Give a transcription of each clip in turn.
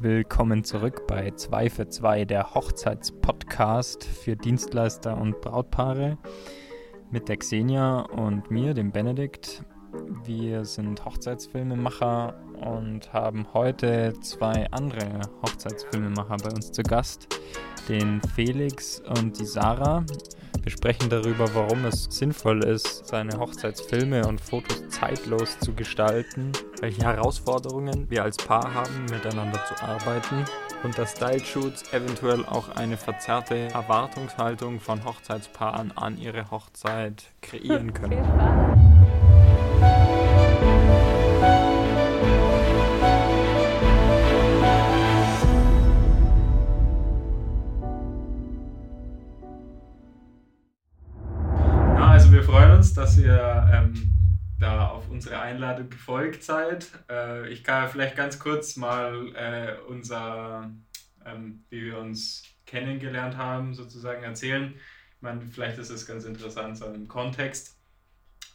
Willkommen zurück bei 2 für 2, der Hochzeitspodcast für Dienstleister und Brautpaare mit der Xenia und mir, dem Benedikt. Wir sind Hochzeitsfilmemacher und haben heute zwei andere Hochzeitsfilmemacher bei uns zu Gast, den Felix und die Sarah. Wir sprechen darüber, warum es sinnvoll ist, seine Hochzeitsfilme und Fotos zeitlos zu gestalten, welche Herausforderungen wir als Paar haben, miteinander zu arbeiten und dass Style-Shoots eventuell auch eine verzerrte Erwartungshaltung von Hochzeitspaaren an ihre Hochzeit kreieren können. Da auf unsere Einladung gefolgt seid. Äh, ich kann vielleicht ganz kurz mal äh, unser, ähm, wie wir uns kennengelernt haben, sozusagen erzählen. Ich meine, vielleicht ist es ganz interessant, so im Kontext.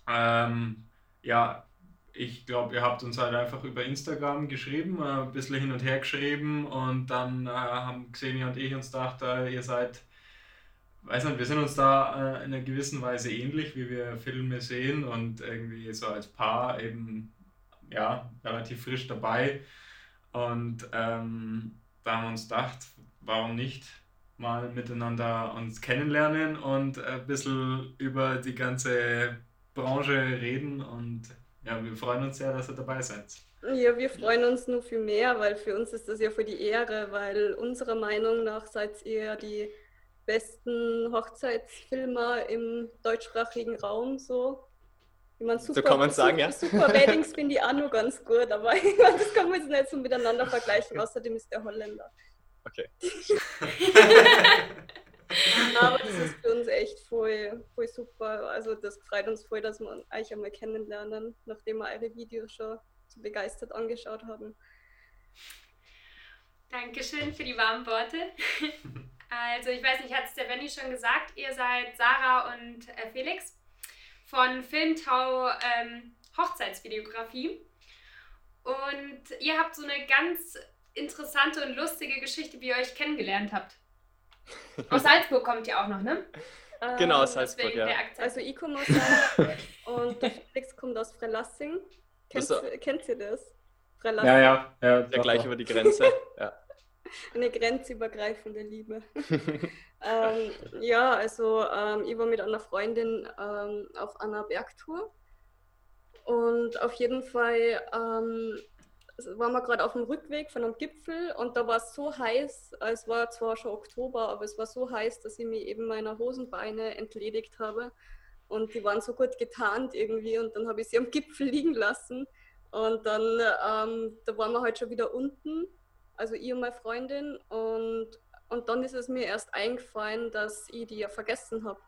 Ähm, ja, ich glaube, ihr habt uns halt einfach über Instagram geschrieben, äh, ein bisschen hin und her geschrieben und dann äh, haben Xenia und ich uns gedacht, äh, ihr seid weiß nicht, wir sind uns da äh, in einer gewissen Weise ähnlich, wie wir Filme sehen und irgendwie so als Paar eben ja relativ frisch dabei. Und ähm, da haben wir uns gedacht, warum nicht mal miteinander uns kennenlernen und ein bisschen über die ganze Branche reden. Und ja, wir freuen uns sehr, dass ihr dabei seid. Ja, wir freuen uns nur viel mehr, weil für uns ist das ja für die Ehre, weil unserer Meinung nach seid ihr die besten Hochzeitsfilmer im deutschsprachigen Raum so. Ich meine, super, so kann man sagen, super, ja. Super Weddings finde ich auch noch ganz gut, aber ich meine, das kann man jetzt nicht so miteinander vergleichen. Außerdem ist der Holländer. Okay. aber das ist für uns echt voll, voll super. Also das freut uns voll, dass wir euch einmal kennenlernen, nachdem wir eure Videos schon so begeistert angeschaut haben. Dankeschön für die warmen Worte. Also ich weiß nicht, hat es der Benny schon gesagt, ihr seid Sarah und äh, Felix von Filmtau ähm, Hochzeitsvideografie. Und ihr habt so eine ganz interessante und lustige Geschichte, wie ihr euch kennengelernt habt. Aus Salzburg kommt ihr auch noch, ne? Genau, aus Salzburg, ja. Also ich komme aus Salzburg und der Felix kommt aus Freilassing. Kennt, kennt ihr das? Freilassing. Ja, ja, ja. Der gleich über die Grenze, ja. Eine grenzübergreifende Liebe. ähm, ja, also ähm, ich war mit einer Freundin ähm, auf einer Bergtour. Und auf jeden Fall ähm, waren wir gerade auf dem Rückweg von einem Gipfel und da war es so heiß, es war zwar schon Oktober, aber es war so heiß, dass ich mir eben meiner Hosenbeine entledigt habe. Und die waren so gut getarnt irgendwie und dann habe ich sie am Gipfel liegen lassen. Und dann, ähm, da waren wir halt schon wieder unten also ich und meine Freundin. Und, und dann ist es mir erst eingefallen, dass ich die ja vergessen habe.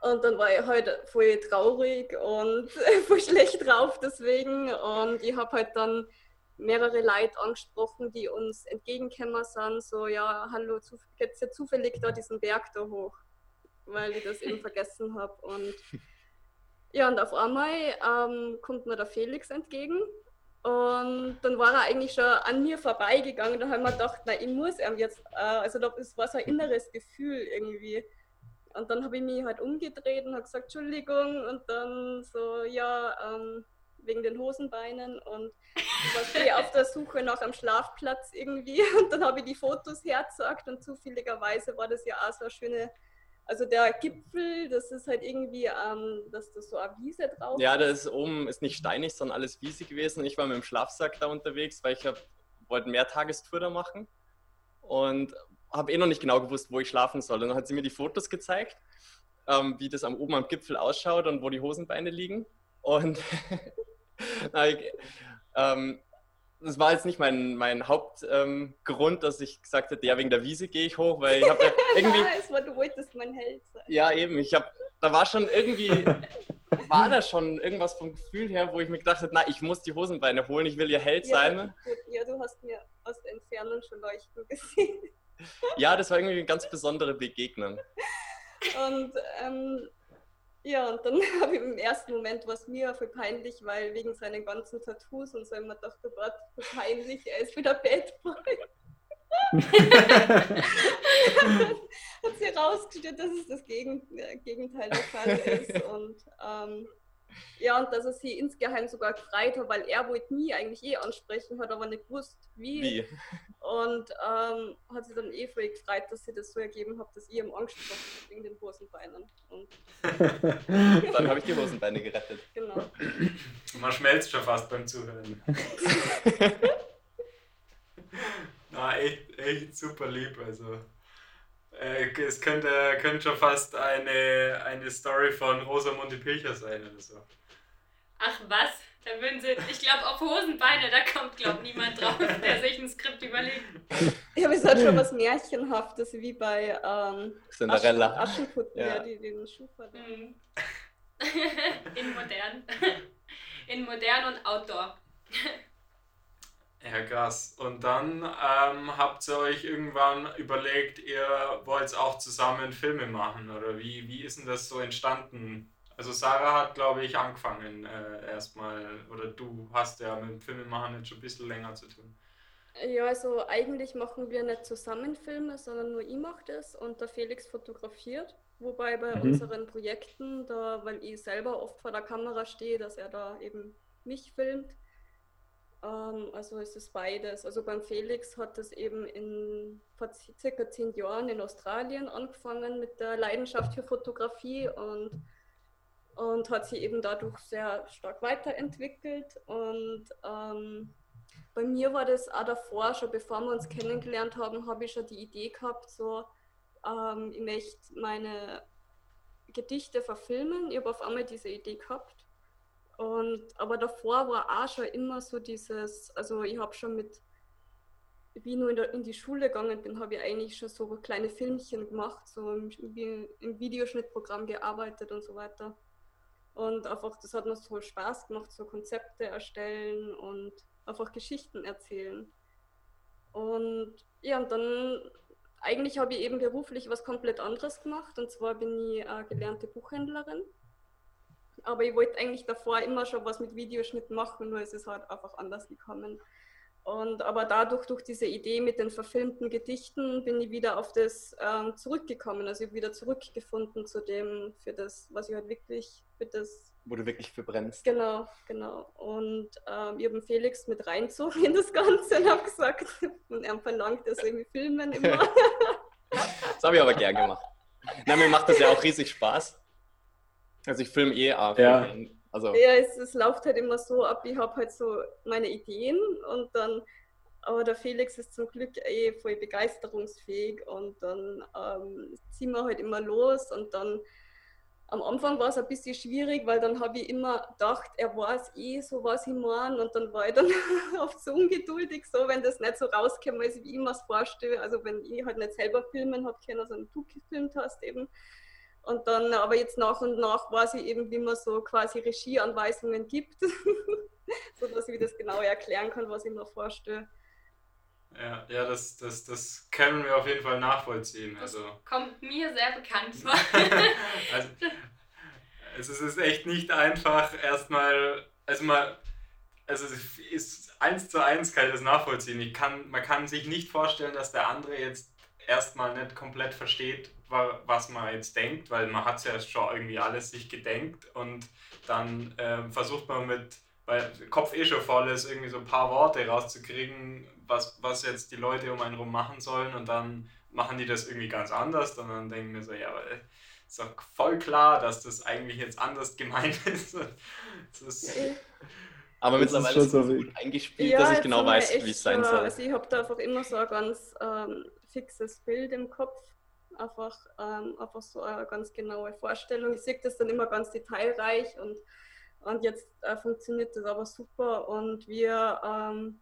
Und dann war ich halt voll traurig und voll schlecht drauf deswegen. Und ich habe halt dann mehrere Leute angesprochen, die uns entgegengekommen sind. So, ja, hallo, geht's ja zufällig da diesen Berg da hoch, weil ich das eben vergessen habe. Und ja, und auf einmal ähm, kommt mir der Felix entgegen und dann war er eigentlich schon an mir vorbeigegangen. Da haben wir gedacht, na, ich muss ihm jetzt, äh, also das war so ein inneres Gefühl irgendwie. Und dann habe ich mich halt umgedreht und habe gesagt, Entschuldigung. Und dann so, ja, ähm, wegen den Hosenbeinen. Und ich war auf der Suche nach einem Schlafplatz irgendwie. Und dann habe ich die Fotos hergezeigt und zufälligerweise war das ja auch so eine schöne also der Gipfel, das ist halt irgendwie, ähm, dass das so eine Wiese drauf Ja, da ist oben, ist nicht steinig, sondern alles Wiese gewesen. Ich war mit dem Schlafsack da unterwegs, weil ich hab, wollte eine Mehrtagestour da machen und habe eh noch nicht genau gewusst, wo ich schlafen soll. Und dann hat sie mir die Fotos gezeigt, ähm, wie das am oben am Gipfel ausschaut und wo die Hosenbeine liegen. Und ähm, das war jetzt nicht mein, mein Hauptgrund, ähm, dass ich gesagt hätte, ja, wegen der Wiese gehe ich hoch, weil ich habe ja irgendwie... ja, es war, du wolltest mein Held sein. Ja, eben. Ich habe, da war schon irgendwie, war da schon irgendwas vom Gefühl her, wo ich mir gedacht habe, na, ich muss die Hosenbeine holen, ich will ihr Held ja, sein. Gut, ja, du hast mir aus der Entfernung schon leuchten gesehen. ja, das war irgendwie eine ganz besondere Begegnung. Und ähm, ja, und dann habe ich im ersten Moment was mir für peinlich, weil wegen seinen ganzen Tattoos und so immer dachte, Gott, für peinlich, er ist wieder Bad Boy. hat sie herausgestellt, dass es das äh, Gegenteil der Fall ist. Und ähm, ja, und dass er sie insgeheim sogar gefreut hat, weil er wollte nie eigentlich eh ansprechen, hat aber nicht gewusst, wie. wie? Und ähm, hat sich dann eh voll gefreut, dass sie das so ergeben hat, dass ich ihm angesprochen habe wegen den Hosenbeinen. Und dann habe ich die Hosenbeine gerettet. Genau. Man schmelzt schon fast beim Zuhören. Na, echt, echt super lieb. Also. Äh, es könnte, könnte schon fast eine, eine Story von Rosamunde Pilcher sein oder so. Ach was? Da würden sie, ich glaube, auf Hosenbeine, da kommt, glaube niemand drauf, der sich ein Skript überlegt. Ja, es hat schon was Märchenhaftes, wie bei ähm, Cinderella. Aschenputtel, ja. die den Schufa da. Mhm. In modern. In modern und outdoor. Ja, krass. Und dann ähm, habt ihr euch irgendwann überlegt, ihr wollt auch zusammen Filme machen oder wie, wie ist denn das so entstanden? Also Sarah hat, glaube ich, angefangen äh, erstmal oder du hast ja mit dem Filmemachen jetzt schon ein bisschen länger zu tun. Ja, also eigentlich machen wir nicht zusammen Filme, sondern nur ich mache das und der Felix fotografiert. Wobei bei mhm. unseren Projekten, da, weil ich selber oft vor der Kamera stehe, dass er da eben mich filmt ähm, also es ist beides. Also beim Felix hat es eben in vor circa zehn Jahren in Australien angefangen mit der Leidenschaft für Fotografie und, und hat sich eben dadurch sehr stark weiterentwickelt. Und ähm, bei mir war das auch davor, schon bevor wir uns kennengelernt haben, habe ich schon die Idee gehabt, so ähm, ich möchte meine Gedichte verfilmen. Ich habe auf einmal diese Idee gehabt und, aber davor war auch schon immer so dieses, also ich habe schon mit, wie ich nur in, der, in die Schule gegangen bin, habe ich eigentlich schon so kleine Filmchen gemacht, so im, im Videoschnittprogramm gearbeitet und so weiter. Und einfach, das hat mir so Spaß gemacht, so Konzepte erstellen und einfach Geschichten erzählen. Und ja, und dann eigentlich habe ich eben beruflich was komplett anderes gemacht. Und zwar bin ich äh, gelernte Buchhändlerin aber ich wollte eigentlich davor immer schon was mit Videoschnitt machen, nur ist es halt einfach anders gekommen. Und aber dadurch, durch diese Idee mit den verfilmten Gedichten, bin ich wieder auf das ähm, zurückgekommen. Also ich habe wieder zurückgefunden zu dem, für das, was ich halt wirklich, für das. Wo du wirklich für brennst. Genau, genau. Und ähm, ich habe Felix mit reinzogen in das Ganze und habe gesagt, und er verlangt das irgendwie filmen immer. das habe ich aber gern gemacht. Na, mir macht das ja auch riesig Spaß. Also ich filme eh auch. Ja. Also. ja, es, es läuft halt immer so ab, ich habe halt so meine Ideen und dann, aber der Felix ist zum Glück eh voll begeisterungsfähig und dann ähm, ziehen wir halt immer los und dann am Anfang war es ein bisschen schwierig, weil dann habe ich immer gedacht, er weiß eh so, was ich meine und dann war ich dann oft so ungeduldig, so wenn das nicht so rauskommt, wie ich mir es vorstelle. Also wenn ich halt nicht selber filmen habe können, sondern du gefilmt hast eben, und dann, aber jetzt nach und nach weiß ich eben, wie man so quasi Regieanweisungen gibt, sodass ich das genau erklären kann, was ich mir vorstelle. Ja, ja das, das, das können wir auf jeden Fall nachvollziehen. Das also. kommt mir sehr bekannt vor. also, also es ist echt nicht einfach, erstmal, also mal, also es ist eins zu eins kann ich das nachvollziehen. Ich kann, man kann sich nicht vorstellen, dass der andere jetzt erstmal nicht komplett versteht, was man jetzt denkt, weil man hat es ja schon irgendwie alles sich gedenkt und dann äh, versucht man mit, weil der Kopf eh schon voll ist, irgendwie so ein paar Worte rauszukriegen, was, was jetzt die Leute um einen rum machen sollen und dann machen die das irgendwie ganz anders und dann denken wir so, ja, aber ist doch voll klar, dass das eigentlich jetzt anders gemeint ist. ist aber mittlerweile ist es so gut eingespielt, ja, dass ich genau weiß, wie es sein soll. Also ich habe da einfach immer so ein ganz ähm, fixes Bild im Kopf einfach, ähm, einfach so eine ganz genaue Vorstellung. Ich sehe das dann immer ganz detailreich und, und jetzt äh, funktioniert das aber super und wir ähm,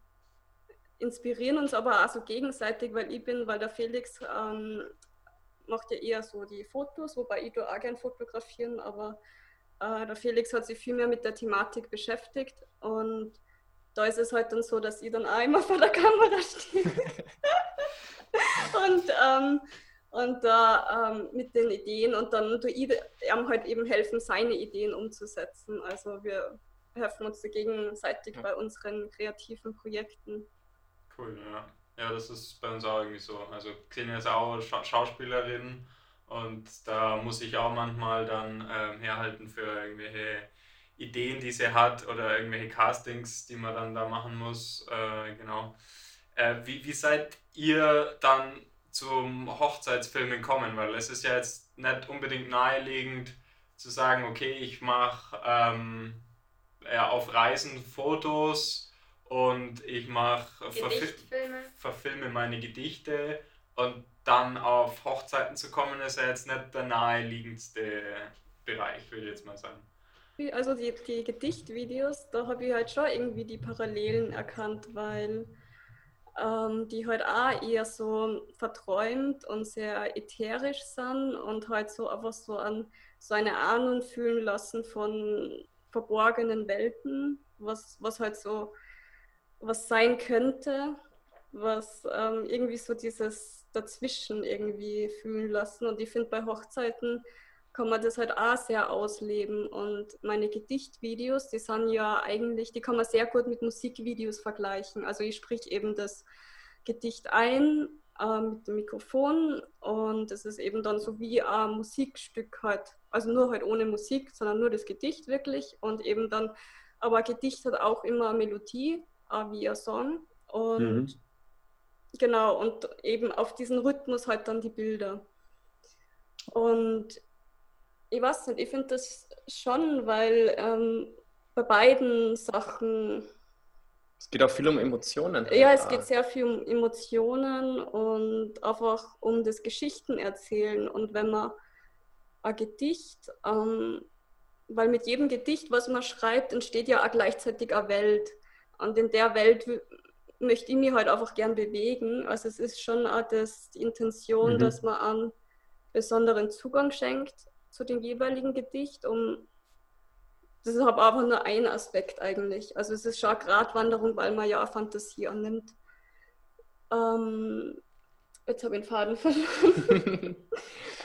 inspirieren uns aber auch so gegenseitig, weil ich bin, weil der Felix ähm, macht ja eher so die Fotos, wobei ich da auch gern fotografieren, aber äh, der Felix hat sich viel mehr mit der Thematik beschäftigt und da ist es halt dann so, dass ich dann auch immer vor der Kamera stehe. und ähm, und da ähm, mit den Ideen und dann du ihm halt eben helfen, seine Ideen umzusetzen. Also wir helfen uns gegenseitig ja. bei unseren kreativen Projekten. Cool, ja. ja, das ist bei uns auch irgendwie so. Also Xenia ist auch Scha Schauspielerin und da muss ich auch manchmal dann ähm, herhalten für irgendwelche Ideen, die sie hat oder irgendwelche Castings, die man dann da machen muss. Äh, genau. Äh, wie, wie seid ihr dann zum Hochzeitsfilmen kommen? Weil es ist ja jetzt nicht unbedingt naheliegend zu sagen, okay, ich mache ähm, ja, auf Reisen Fotos und ich mache verfil verfilme meine Gedichte und dann auf Hochzeiten zu kommen, ist ja jetzt nicht der naheliegendste Bereich, würde ich jetzt mal sagen. Also die, die Gedichtvideos, da habe ich halt schon irgendwie die Parallelen erkannt, weil ähm, die halt auch eher so verträumt und sehr ätherisch sind und halt so einfach so an so eine Ahnung fühlen lassen von verborgenen Welten, was, was halt so was sein könnte, was ähm, irgendwie so dieses Dazwischen irgendwie fühlen lassen. Und ich finde, bei Hochzeiten kann man das halt auch sehr ausleben. Und meine Gedichtvideos, die sind ja eigentlich, die kann man sehr gut mit Musikvideos vergleichen. Also ich sprich eben das Gedicht ein äh, mit dem Mikrofon und es ist eben dann so wie ein Musikstück halt, also nur halt ohne Musik, sondern nur das Gedicht wirklich und eben dann, aber ein Gedicht hat auch immer eine Melodie, äh, wie ein Song und mhm. genau und eben auf diesen Rhythmus halt dann die Bilder. Und ich weiß nicht, ich finde das schon, weil ähm, bei beiden Sachen es geht auch viel um Emotionen. Ja, es geht sehr viel um Emotionen und einfach um das Geschichten erzählen. Und wenn man ein Gedicht, ähm, weil mit jedem Gedicht, was man schreibt, entsteht ja auch gleichzeitig eine Welt. Und in der Welt möchte ich mich halt einfach gern bewegen. Also es ist schon auch das, die Intention, mhm. dass man einen besonderen Zugang schenkt zu dem jeweiligen Gedicht, um das ist aber nur ein Aspekt eigentlich. Also es ist schon eine Gratwanderung, weil man ja Fantasie annimmt. Ähm, jetzt habe ich den Faden verloren.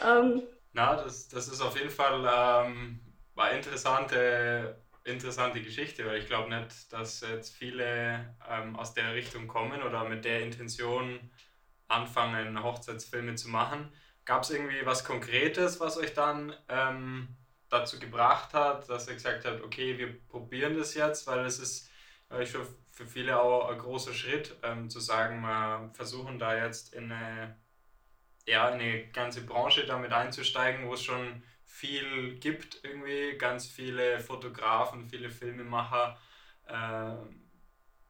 ähm, Na, das, das ist auf jeden Fall ähm, eine interessante, interessante Geschichte, weil ich glaube nicht, dass jetzt viele ähm, aus der Richtung kommen oder mit der Intention anfangen, Hochzeitsfilme zu machen. Gab es irgendwie was Konkretes, was euch dann ähm, dazu gebracht hat, dass er gesagt hat, okay, wir probieren das jetzt, weil es ist äh, schon für viele auch ein großer Schritt, ähm, zu sagen, wir versuchen da jetzt in eine, ja, in eine ganze Branche damit einzusteigen, wo es schon viel gibt, irgendwie ganz viele Fotografen, viele Filmemacher. Äh,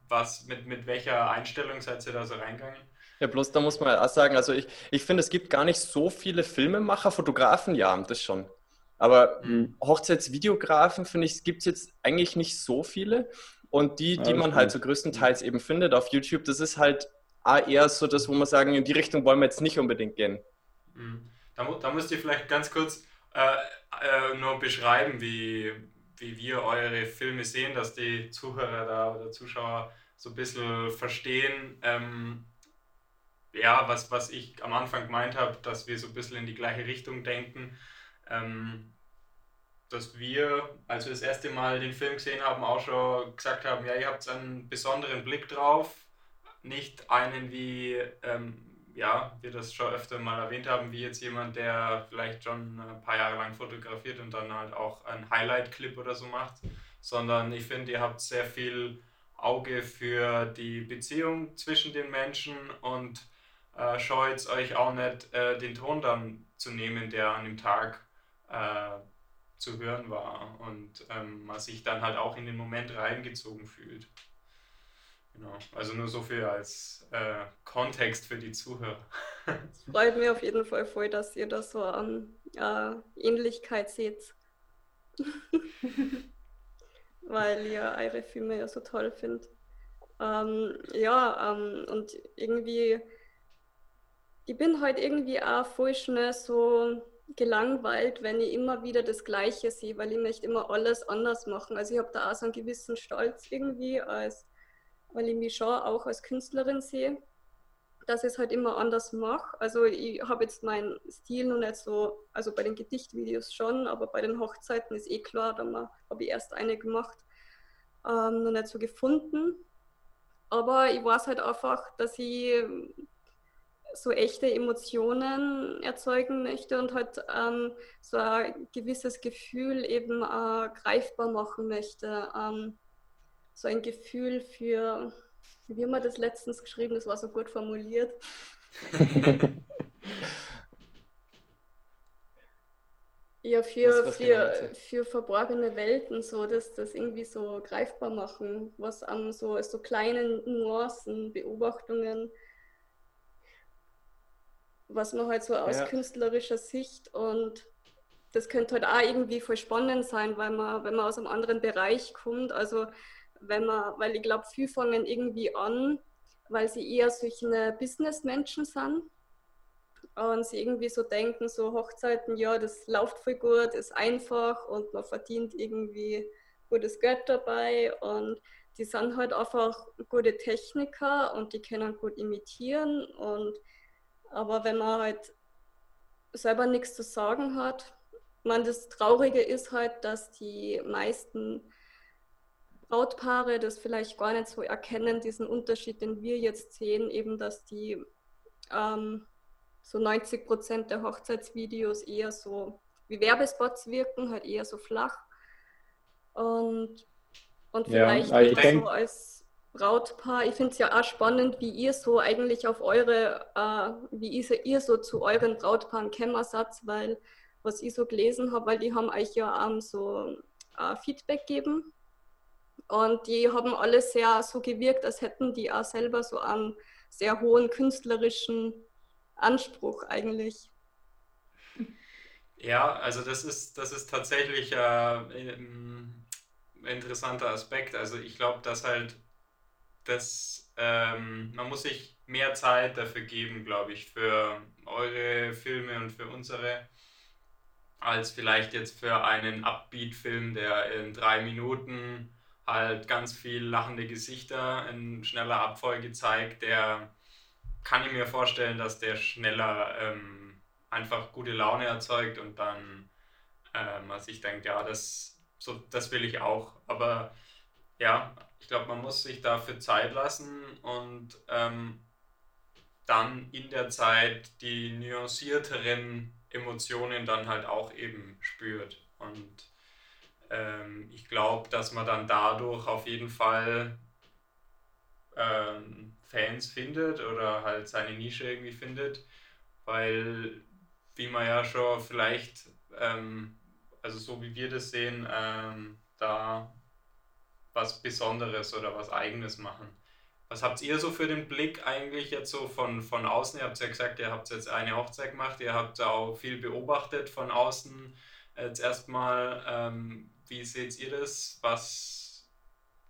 was, mit, mit welcher Einstellung seid ihr da so reingegangen? Ja, bloß da muss man auch sagen, also ich, ich finde, es gibt gar nicht so viele Filmemacher, Fotografen, ja, das schon. Aber mhm. Hochzeitsvideografen, finde ich, gibt es jetzt eigentlich nicht so viele. Und die, die man halt so größtenteils eben findet auf YouTube, das ist halt eher so das, wo man sagen, in die Richtung wollen wir jetzt nicht unbedingt gehen. Mhm. Da, da müsst ihr vielleicht ganz kurz äh, äh, nur beschreiben, wie, wie wir eure Filme sehen, dass die Zuhörer da oder Zuschauer so ein bisschen verstehen, ähm, ja, was, was ich am Anfang gemeint habe, dass wir so ein bisschen in die gleiche Richtung denken ähm, dass wir, als wir das erste Mal den Film gesehen haben, auch schon gesagt haben, ja, ihr habt einen besonderen Blick drauf, nicht einen wie, ähm, ja, wir das schon öfter mal erwähnt haben, wie jetzt jemand, der vielleicht schon ein paar Jahre lang fotografiert und dann halt auch einen Highlight-Clip oder so macht, sondern ich finde, ihr habt sehr viel Auge für die Beziehung zwischen den Menschen und äh, scheut euch auch nicht, äh, den Ton dann zu nehmen, der an dem Tag äh, zu hören war und ähm, man sich dann halt auch in den Moment reingezogen fühlt. Genau, also nur so viel als äh, Kontext für die Zuhörer. Es freut mich auf jeden Fall voll, dass ihr da so an äh, Ähnlichkeit seht. Weil ihr eure Filme ja so toll findet. Ähm, ja, ähm, und irgendwie, ich bin heute halt irgendwie auch voll schnell so gelangweilt, wenn ich immer wieder das Gleiche sehe, weil ich möchte immer alles anders machen. Also ich habe da auch so einen gewissen Stolz irgendwie, als, weil ich mich schon auch als Künstlerin sehe, dass ich es halt immer anders mache. Also ich habe jetzt meinen Stil noch nicht so, also bei den Gedichtvideos schon, aber bei den Hochzeiten ist eh klar, da habe ich erst eine gemacht, ähm, noch nicht so gefunden. aber ich weiß halt einfach, dass ich so echte Emotionen erzeugen möchte und halt ähm, so ein gewisses Gefühl eben äh, greifbar machen möchte. Ähm, so ein Gefühl für, wie haben wir das letztens geschrieben, das war so gut formuliert. ja, für, was, was für, für verborgene Welten, so dass das irgendwie so greifbar machen, was an so, so kleinen Nuancen, Beobachtungen was man halt so aus ja. künstlerischer Sicht und das könnte halt auch irgendwie voll spannend sein, weil man, wenn man aus einem anderen Bereich kommt, also wenn man, weil ich glaube, viele fangen irgendwie an, weil sie eher solche Businessmenschen sind und sie irgendwie so denken, so Hochzeiten, ja, das läuft voll gut, ist einfach und man verdient irgendwie gutes Geld dabei und die sind halt einfach gute Techniker und die können gut imitieren und aber wenn man halt selber nichts zu sagen hat, man das Traurige ist halt, dass die meisten Brautpaare das vielleicht gar nicht so erkennen, diesen Unterschied, den wir jetzt sehen, eben, dass die ähm, so 90 Prozent der Hochzeitsvideos eher so wie Werbespots wirken, halt eher so flach. Und, und vielleicht ja, so als Brautpaar. Ich finde es ja auch spannend, wie ihr so eigentlich auf eure, äh, wie ihr, ihr so zu euren Brautpaaren Kämmersatz, weil was ich so gelesen habe, weil die haben euch ja ähm, so äh, Feedback gegeben und die haben alle sehr so gewirkt, als hätten die auch selber so einen sehr hohen künstlerischen Anspruch eigentlich. Ja, also das ist, das ist tatsächlich äh, ein interessanter Aspekt. Also ich glaube, dass halt das, ähm, man muss sich mehr Zeit dafür geben, glaube ich, für eure Filme und für unsere, als vielleicht jetzt für einen Upbeat-Film, der in drei Minuten halt ganz viel lachende Gesichter in schneller Abfolge zeigt, der kann ich mir vorstellen, dass der schneller ähm, einfach gute Laune erzeugt und dann ähm, man sich denkt, ja, das, so, das will ich auch. Aber ja, ich glaube, man muss sich dafür Zeit lassen und ähm, dann in der Zeit die nuancierteren Emotionen dann halt auch eben spürt. Und ähm, ich glaube, dass man dann dadurch auf jeden Fall ähm, Fans findet oder halt seine Nische irgendwie findet, weil, wie man ja schon vielleicht, ähm, also so wie wir das sehen, ähm, da was Besonderes oder was Eigenes machen. Was habt ihr so für den Blick eigentlich jetzt so von, von außen? Ihr habt ja gesagt, ihr habt jetzt eine Hochzeit gemacht, ihr habt auch viel beobachtet von außen. Jetzt erstmal, ähm, wie seht ihr das? Was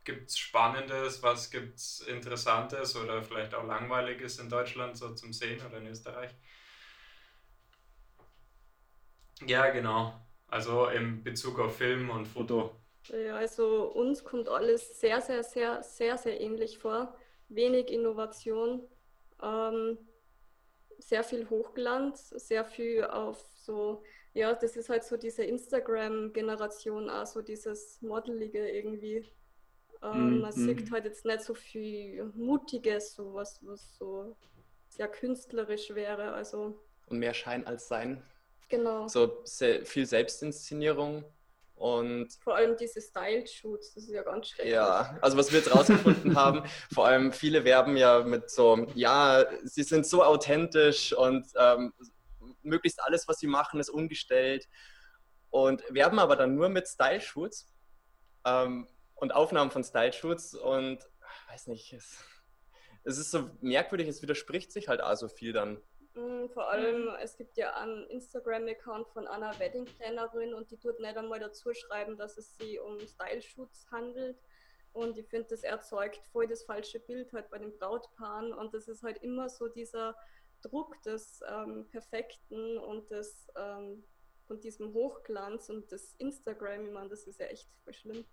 gibt es Spannendes, was gibt es Interessantes oder vielleicht auch Langweiliges in Deutschland so zum Sehen oder in Österreich? Ja, genau. Also im Bezug auf Film und Foto. Ja, also uns kommt alles sehr, sehr, sehr, sehr, sehr ähnlich vor. Wenig Innovation, ähm, sehr viel Hochglanz, sehr viel auf so, ja, das ist halt so diese Instagram-Generation, also dieses Modelige irgendwie. Ähm, mm, man mm. sieht halt jetzt nicht so viel Mutiges, so was, was so sehr künstlerisch wäre. Also. Und mehr Schein als Sein. Genau. So viel Selbstinszenierung und vor allem diese Style-Shoots, das ist ja ganz schrecklich. Ja, also was wir jetzt rausgefunden haben, vor allem viele werben ja mit so, ja, sie sind so authentisch und ähm, möglichst alles, was sie machen, ist ungestellt. Und werben aber dann nur mit Style-Shoots ähm, und Aufnahmen von Style-Shoots und weiß nicht, es, es ist so merkwürdig, es widerspricht sich halt auch so viel dann. Vor allem, es gibt ja einen Instagram-Account von einer Wedding-Plannerin und die tut nicht einmal dazu schreiben, dass es sich um Style-Shoots handelt. Und ich finde, das erzeugt voll das falsche Bild halt bei den Brautpaaren. Und das ist halt immer so dieser Druck des ähm, Perfekten und des, ähm, von diesem Hochglanz und das Instagram, ich meine, das ist ja echt voll schlimm.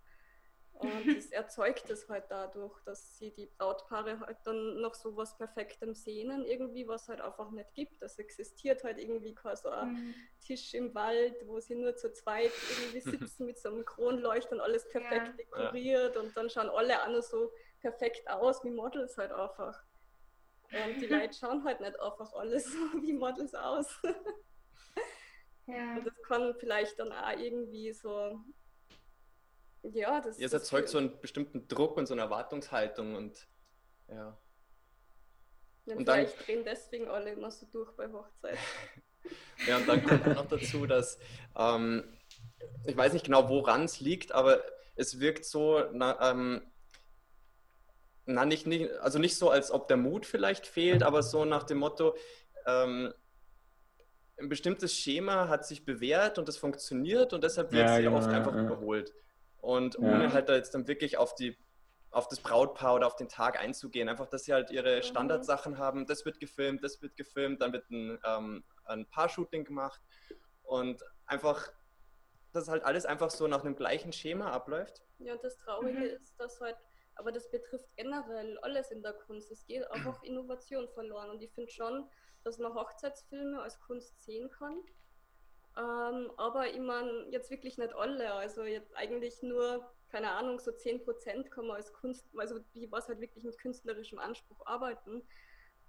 Und das erzeugt es halt dadurch, dass sie die Brautpaare halt dann noch so was Perfektem sehnen, irgendwie, was halt einfach nicht gibt. Das existiert halt irgendwie kein so ein mhm. Tisch im Wald, wo sie nur zu zweit irgendwie sitzen mit so einem Kronleuchter und alles perfekt ja. dekoriert und dann schauen alle an so perfekt aus wie Models halt einfach. Und die Leute schauen halt nicht einfach alles so wie Models aus. Ja. Und das kann vielleicht dann auch irgendwie so. Ja, das. Ja, es erzeugt so einen bestimmten Druck und so eine Erwartungshaltung und ja. ja und vielleicht dann, drehen deswegen alle immer so durch bei Hochzeiten. ja, und dann kommt noch dazu, dass ähm, ich weiß nicht genau, woran es liegt, aber es wirkt so, na, ähm, na, nicht, nicht, also nicht so, als ob der Mut vielleicht fehlt, aber so nach dem Motto, ähm, ein bestimmtes Schema hat sich bewährt und es funktioniert und deshalb wird ja, sie genau, oft einfach ja. überholt. Und ja. ohne halt da jetzt dann wirklich auf die auf das Brautpaar oder auf den Tag einzugehen. Einfach, dass sie halt ihre mhm. Standardsachen haben. Das wird gefilmt, das wird gefilmt, dann wird ein, ähm, ein Paar-Shooting gemacht und einfach, dass halt alles einfach so nach einem gleichen Schema abläuft. Ja, und das Traurige mhm. ist, dass halt aber das betrifft generell alles in der Kunst. Es geht auch auf Innovation verloren. Und ich finde schon, dass man Hochzeitsfilme als Kunst sehen kann. Ähm, aber ich meine, jetzt wirklich nicht alle. Also jetzt eigentlich nur, keine Ahnung, so 10% kann man als Kunst, also die was halt wirklich mit künstlerischem Anspruch arbeiten.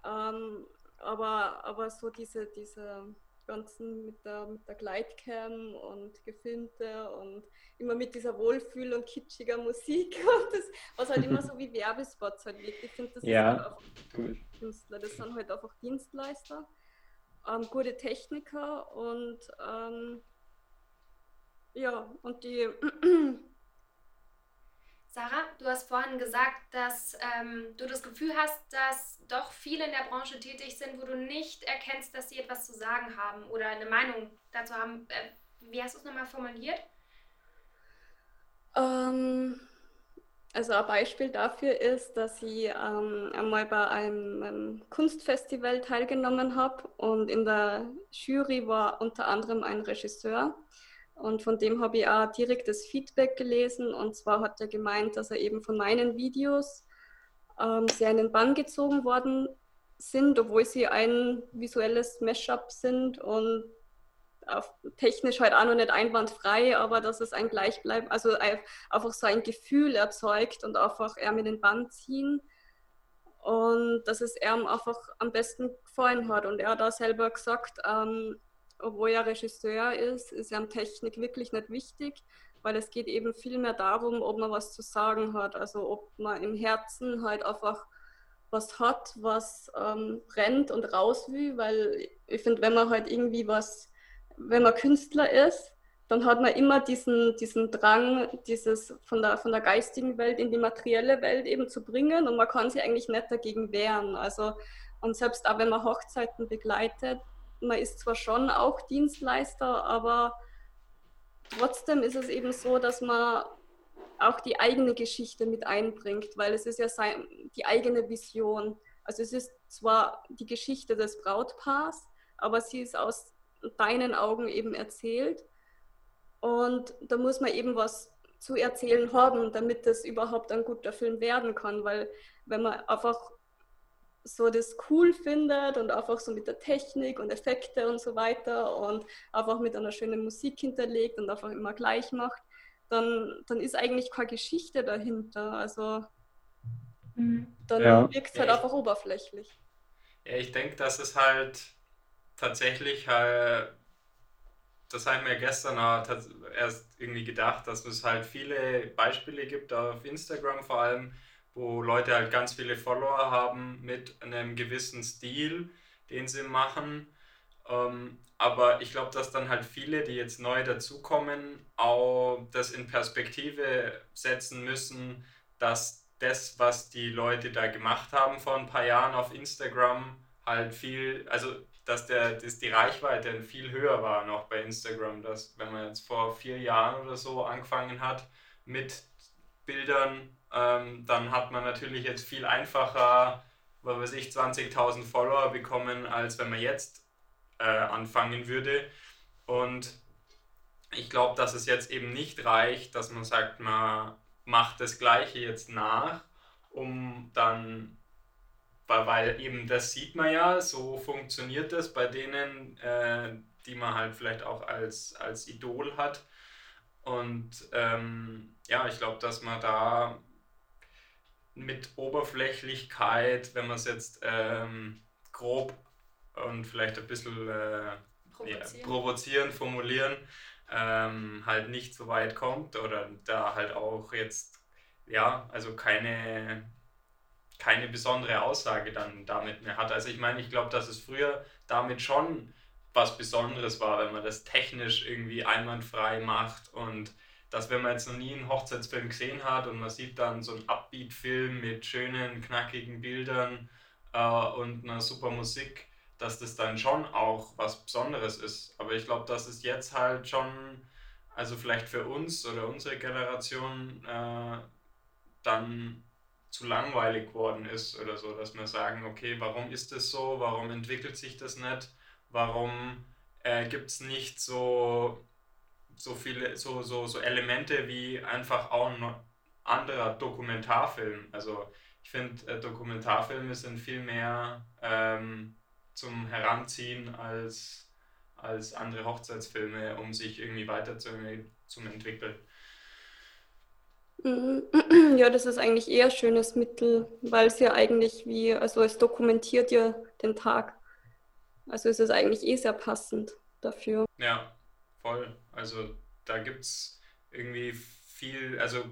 Ähm, aber, aber so diese, diese ganzen mit der, mit der Gleitcam und gefilmte und immer mit dieser Wohlfühl- und kitschiger Musik und das, was halt immer so wie Werbespots halt wirkt. Ich finde, das ja, ist halt einfach cool. Künstler, das sind halt einfach Dienstleister, ähm, gute Techniker und ähm, ja, und die Sarah, du hast vorhin gesagt, dass ähm, du das Gefühl hast, dass doch viele in der Branche tätig sind, wo du nicht erkennst, dass sie etwas zu sagen haben oder eine Meinung dazu haben. Äh, wie hast du es nochmal formuliert? Ähm, also ein Beispiel dafür ist, dass ich ähm, einmal bei einem, einem Kunstfestival teilgenommen habe und in der Jury war unter anderem ein Regisseur. Und von dem habe ich auch direktes Feedback gelesen. Und zwar hat er gemeint, dass er eben von meinen Videos ähm, sehr in den Bann gezogen worden sind, obwohl sie ein visuelles Mashup sind und technisch halt auch noch nicht einwandfrei, aber dass es ein Gleichbleiben, also einfach so ein Gefühl erzeugt und einfach er mit den Bann ziehen und dass es er einfach am besten gefallen hat. Und er hat da selber gesagt, ähm, obwohl er Regisseur ist, ist ihm Technik wirklich nicht wichtig, weil es geht eben viel mehr darum, ob man was zu sagen hat, also ob man im Herzen halt einfach was hat, was ähm, brennt und raus will, weil ich finde, wenn man halt irgendwie was, wenn man Künstler ist, dann hat man immer diesen, diesen Drang, dieses von der, von der geistigen Welt in die materielle Welt eben zu bringen und man kann sich eigentlich nicht dagegen wehren. Also, und selbst auch wenn man Hochzeiten begleitet, man ist zwar schon auch Dienstleister, aber trotzdem ist es eben so, dass man auch die eigene Geschichte mit einbringt, weil es ist ja sein, die eigene Vision. Also es ist zwar die Geschichte des Brautpaars, aber sie ist aus deinen Augen eben erzählt. Und da muss man eben was zu erzählen haben, damit das überhaupt ein guter Film werden kann, weil wenn man einfach so das cool findet und einfach so mit der Technik und Effekte und so weiter und einfach mit einer schönen Musik hinterlegt und einfach immer gleich macht, dann, dann ist eigentlich keine Geschichte dahinter. Also mhm. dann ja. wirkt es halt ja, einfach oberflächlich. Ja, ich denke, dass es halt tatsächlich halt, das habe ich mir gestern erst irgendwie gedacht, dass es halt viele Beispiele gibt, auf Instagram vor allem, wo Leute halt ganz viele Follower haben mit einem gewissen Stil, den sie machen. Ähm, aber ich glaube, dass dann halt viele, die jetzt neu dazukommen, auch das in Perspektive setzen müssen, dass das, was die Leute da gemacht haben vor ein paar Jahren auf Instagram, halt viel, also dass, der, dass die Reichweite viel höher war noch bei Instagram, dass wenn man jetzt vor vier Jahren oder so angefangen hat mit Bildern ähm, dann hat man natürlich jetzt viel einfacher, was weiß ich, 20.000 Follower bekommen, als wenn man jetzt äh, anfangen würde. Und ich glaube, dass es jetzt eben nicht reicht, dass man sagt, man macht das Gleiche jetzt nach, um dann, weil, eben das sieht man ja, so funktioniert das bei denen, äh, die man halt vielleicht auch als, als Idol hat. Und ähm, ja, ich glaube, dass man da mit Oberflächlichkeit, wenn man es jetzt ähm, grob und vielleicht ein bisschen äh, provozieren. Ja, provozieren, formulieren, ähm, halt nicht so weit kommt oder da halt auch jetzt, ja, also keine, keine besondere Aussage dann damit mehr hat. Also ich meine, ich glaube, dass es früher damit schon was Besonderes war, wenn man das technisch irgendwie einwandfrei macht und dass wenn man jetzt noch nie einen Hochzeitsfilm gesehen hat und man sieht dann so einen Upbeat-Film mit schönen, knackigen Bildern äh, und einer super Musik, dass das dann schon auch was Besonderes ist. Aber ich glaube, dass es jetzt halt schon, also vielleicht für uns oder unsere Generation äh, dann zu langweilig geworden ist oder so, dass wir sagen, okay, warum ist das so, warum entwickelt sich das nicht, warum äh, gibt es nicht so, so viele, so, so, so Elemente wie einfach auch ein anderer Dokumentarfilm. Also ich finde, äh, Dokumentarfilme sind viel mehr ähm, zum Heranziehen als, als andere Hochzeitsfilme, um sich irgendwie weiter zu, zum entwickeln. Mhm. Ja, das ist eigentlich eher ein schönes Mittel, weil es ja eigentlich wie, also es dokumentiert ja den Tag. Also es ist eigentlich eh sehr passend dafür. Ja, voll. Also da gibt es irgendwie viel, also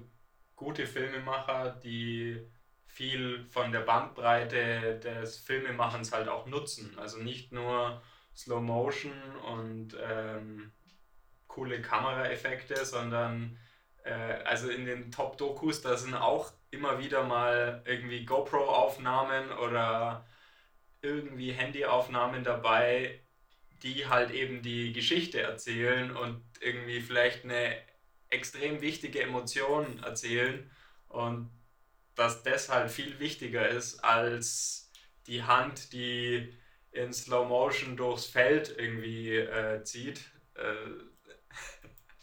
gute Filmemacher, die viel von der Bandbreite des Filmemachens halt auch nutzen. Also nicht nur Slow Motion und ähm, coole Kameraeffekte, sondern also in den Top-Dokus, da sind auch immer wieder mal irgendwie GoPro-Aufnahmen oder irgendwie Handyaufnahmen dabei, die halt eben die Geschichte erzählen und irgendwie vielleicht eine extrem wichtige Emotion erzählen und dass das halt viel wichtiger ist als die Hand, die in Slow Motion durchs Feld irgendwie äh, zieht. Äh,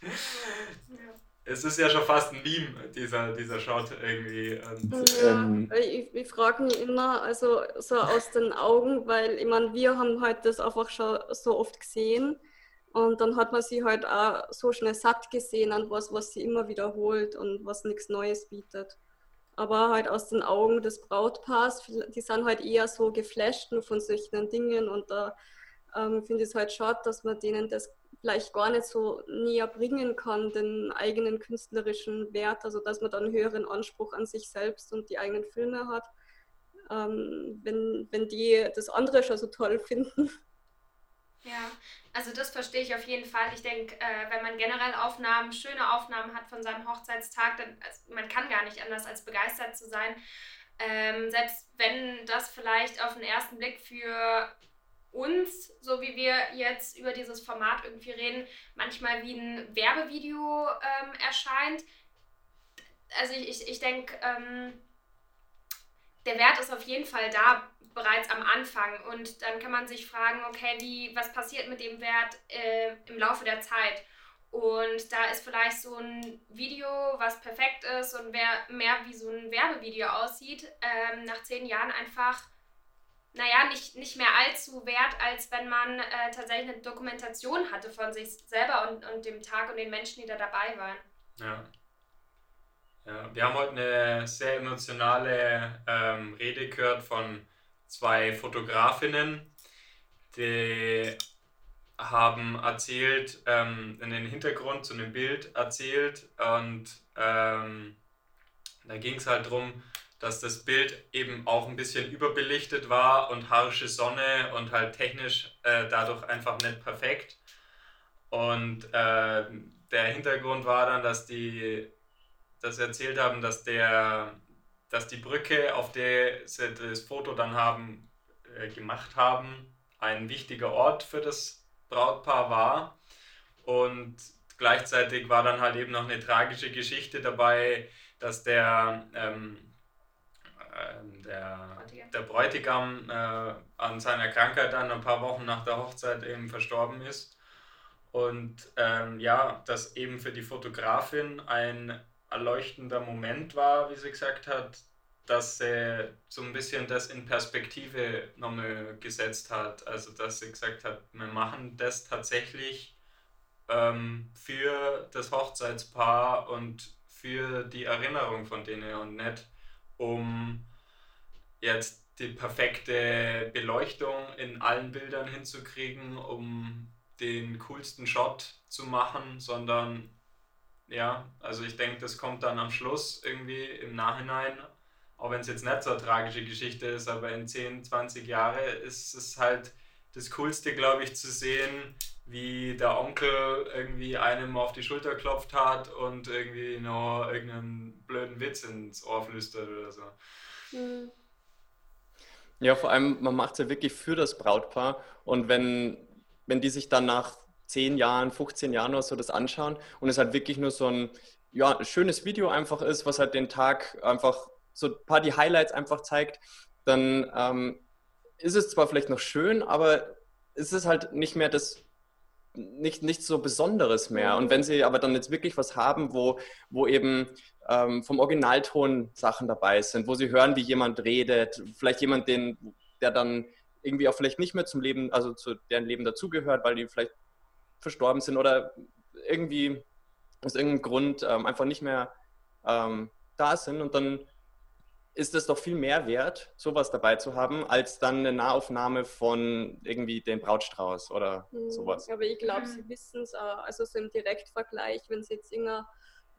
ja es ist ja schon fast ein Meme, dieser, dieser Shot irgendwie. Und, ja, ähm, ich, ich frage mich immer, also so aus den Augen, weil ich meine, wir haben halt das einfach schon so oft gesehen und dann hat man sie halt auch so schnell satt gesehen an was, was sie immer wiederholt und was nichts Neues bietet. Aber halt aus den Augen des Brautpaars, die sind halt eher so geflasht nur von solchen Dingen und da ähm, finde ich es halt schade, dass man denen das vielleicht gar nicht so näher bringen kann, den eigenen künstlerischen Wert, also dass man dann einen höheren Anspruch an sich selbst und die eigenen Filme hat, ähm, wenn, wenn die das andere schon so toll finden. Ja, also das verstehe ich auf jeden Fall. Ich denke, äh, wenn man generell Aufnahmen, schöne Aufnahmen hat von seinem Hochzeitstag, dann also man kann gar nicht anders als begeistert zu sein. Ähm, selbst wenn das vielleicht auf den ersten Blick für uns, so wie wir jetzt über dieses Format irgendwie reden, manchmal wie ein Werbevideo ähm, erscheint. Also ich, ich, ich denke, ähm, der Wert ist auf jeden Fall da bereits am Anfang und dann kann man sich fragen, okay, wie, was passiert mit dem Wert äh, im Laufe der Zeit? Und da ist vielleicht so ein Video, was perfekt ist und mehr, mehr wie so ein Werbevideo aussieht, ähm, nach zehn Jahren einfach naja, nicht, nicht mehr allzu wert, als wenn man äh, tatsächlich eine Dokumentation hatte von sich selber und, und dem Tag und den Menschen, die da dabei waren. Ja. ja wir haben heute eine sehr emotionale ähm, Rede gehört von zwei Fotografinnen, die haben erzählt, ähm, den Hintergrund zu einem Bild erzählt und ähm, da ging es halt darum, dass das Bild eben auch ein bisschen überbelichtet war und harsche Sonne und halt technisch äh, dadurch einfach nicht perfekt. Und äh, der Hintergrund war dann, dass die das erzählt haben, dass der dass die Brücke, auf der sie das Foto dann haben äh, gemacht haben, ein wichtiger Ort für das Brautpaar war. Und gleichzeitig war dann halt eben noch eine tragische Geschichte dabei, dass der ähm, ähm, der, der Bräutigam äh, an seiner Krankheit dann ein paar Wochen nach der Hochzeit eben verstorben ist. Und ähm, ja, das eben für die Fotografin ein erleuchtender Moment war, wie sie gesagt hat, dass sie so ein bisschen das in Perspektive nochmal gesetzt hat. Also dass sie gesagt hat, wir machen das tatsächlich ähm, für das Hochzeitspaar und für die Erinnerung von denen und nicht um jetzt die perfekte Beleuchtung in allen Bildern hinzukriegen, um den coolsten Shot zu machen, sondern ja, also ich denke, das kommt dann am Schluss irgendwie im Nachhinein, auch wenn es jetzt nicht so eine tragische Geschichte ist, aber in 10, 20 Jahren ist es halt das Coolste, glaube ich, zu sehen, wie der Onkel irgendwie einem auf die Schulter klopft hat und irgendwie noch irgendeinen blöden Witz ins Ohr flüstert oder so. Mhm. Ja, vor allem, man macht es ja wirklich für das Brautpaar und wenn, wenn die sich dann nach 10 Jahren, 15 Jahren oder so das anschauen und es halt wirklich nur so ein ja, schönes Video einfach ist, was halt den Tag einfach so ein paar die Highlights einfach zeigt, dann ähm, ist es zwar vielleicht noch schön, aber es ist halt nicht mehr das nicht, nichts so Besonderes mehr. Und wenn sie aber dann jetzt wirklich was haben, wo, wo eben ähm, vom Originalton Sachen dabei sind, wo sie hören, wie jemand redet, vielleicht jemand, den, der dann irgendwie auch vielleicht nicht mehr zum Leben, also zu deren Leben dazugehört, weil die vielleicht verstorben sind oder irgendwie aus irgendeinem Grund ähm, einfach nicht mehr ähm, da sind und dann ist es doch viel mehr wert, sowas dabei zu haben, als dann eine Nahaufnahme von irgendwie dem Brautstrauß oder mhm, sowas. Aber ich glaube, sie wissen es auch, also so im Direktvergleich, wenn sie jetzt irgendein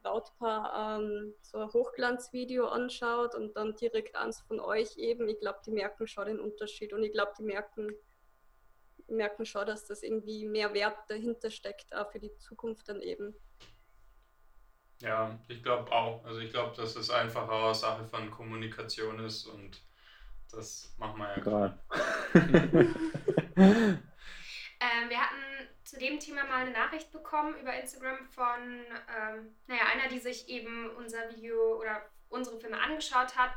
Brautpaar ähm, so ein Hochglanzvideo anschaut und dann direkt eins von euch eben, ich glaube, die merken schon den Unterschied und ich glaube, die merken, merken schon, dass das irgendwie mehr Wert dahinter steckt, auch für die Zukunft dann eben. Ja, ich glaube auch. Also ich glaube, dass es einfach eine Sache von Kommunikation ist und das machen wir ja gerade. ähm, wir hatten zu dem Thema mal eine Nachricht bekommen über Instagram von ähm, naja, einer, die sich eben unser Video oder unsere Filme angeschaut hat.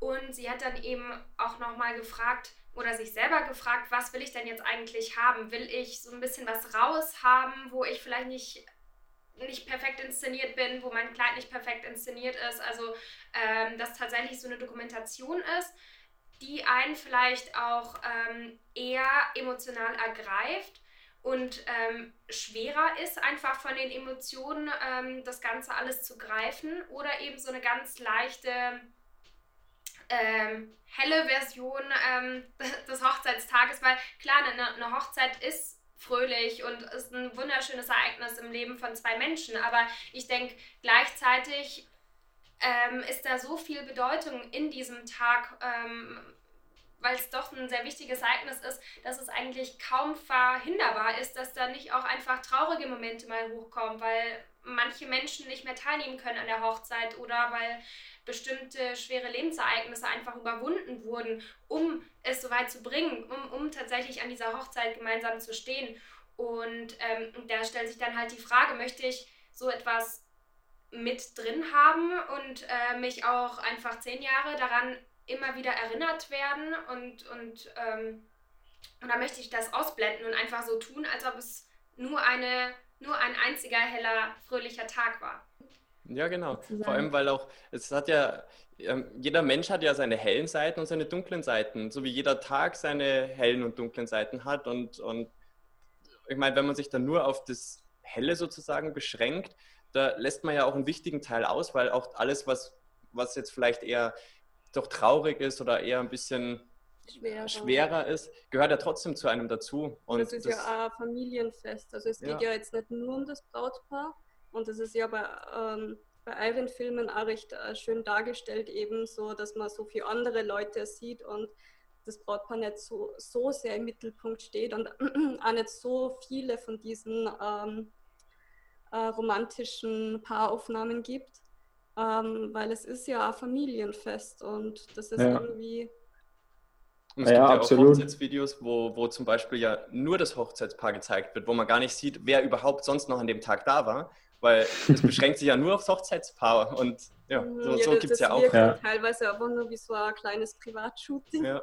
Und sie hat dann eben auch nochmal gefragt oder sich selber gefragt, was will ich denn jetzt eigentlich haben? Will ich so ein bisschen was raus haben, wo ich vielleicht nicht nicht perfekt inszeniert bin, wo mein Kleid nicht perfekt inszeniert ist. Also, ähm, dass tatsächlich so eine Dokumentation ist, die einen vielleicht auch ähm, eher emotional ergreift und ähm, schwerer ist, einfach von den Emotionen ähm, das Ganze alles zu greifen oder eben so eine ganz leichte, ähm, helle Version ähm, des Hochzeitstages, weil klar, eine, eine Hochzeit ist fröhlich und ist ein wunderschönes Ereignis im Leben von zwei Menschen. Aber ich denke, gleichzeitig ähm, ist da so viel Bedeutung in diesem Tag, ähm, weil es doch ein sehr wichtiges Ereignis ist, dass es eigentlich kaum verhinderbar ist, dass da nicht auch einfach traurige Momente mal hochkommen, weil manche Menschen nicht mehr teilnehmen können an der Hochzeit oder weil bestimmte schwere Lebensereignisse einfach überwunden wurden, um es so weit zu bringen, um, um tatsächlich an dieser Hochzeit gemeinsam zu stehen. Und ähm, da stellt sich dann halt die Frage, möchte ich so etwas mit drin haben und äh, mich auch einfach zehn Jahre daran immer wieder erinnert werden und, und, ähm, und dann möchte ich das ausblenden und einfach so tun, als ob es nur, eine, nur ein einziger heller, fröhlicher Tag war. Ja, genau. Vor allem, weil auch, es hat ja, ähm, jeder Mensch hat ja seine hellen Seiten und seine dunklen Seiten, so wie jeder Tag seine hellen und dunklen Seiten hat. Und, und ich meine, wenn man sich dann nur auf das Helle sozusagen beschränkt, da lässt man ja auch einen wichtigen Teil aus, weil auch alles, was, was jetzt vielleicht eher doch traurig ist oder eher ein bisschen schwerer, schwerer ist, gehört ja trotzdem zu einem dazu. Und das ist das, ja ein Familienfest. Also es geht ja. ja jetzt nicht nur um das Brautpaar, und das ist ja bei, ähm, bei euren Filmen auch recht äh, schön dargestellt, eben so, dass man so viele andere Leute sieht und das Brautpaar nicht so, so sehr im Mittelpunkt steht und auch nicht so viele von diesen ähm, äh, romantischen Paaraufnahmen gibt, ähm, weil es ist ja ein Familienfest und das ist ja. irgendwie und es ja, gibt ja absolut. auch Hochzeitsvideos, wo, wo zum Beispiel ja nur das Hochzeitspaar gezeigt wird, wo man gar nicht sieht, wer überhaupt sonst noch an dem Tag da war, weil es beschränkt sich ja nur aufs Hochzeitspaar und ja, mhm. so, ja, so gibt es ja auch. Ja. Teilweise aber nur wie so ein kleines Privatshooting. Ja.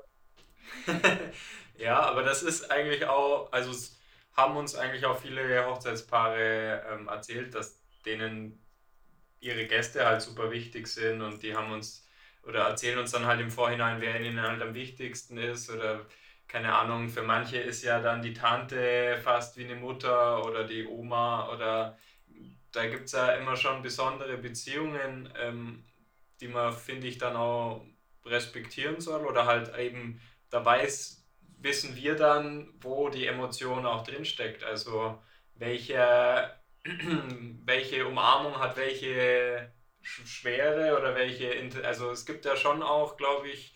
ja, aber das ist eigentlich auch, also haben uns eigentlich auch viele Hochzeitspaare ähm, erzählt, dass denen ihre Gäste halt super wichtig sind und die haben uns oder erzählen uns dann halt im Vorhinein, wer ihnen halt am wichtigsten ist oder keine Ahnung, für manche ist ja dann die Tante fast wie eine Mutter oder die Oma oder da gibt es ja immer schon besondere Beziehungen, ähm, die man, finde ich, dann auch respektieren soll oder halt eben dabei ist, wissen wir dann, wo die Emotion auch drinsteckt. Also welche, welche Umarmung hat welche Schwere oder welche, also es gibt ja schon auch, glaube ich,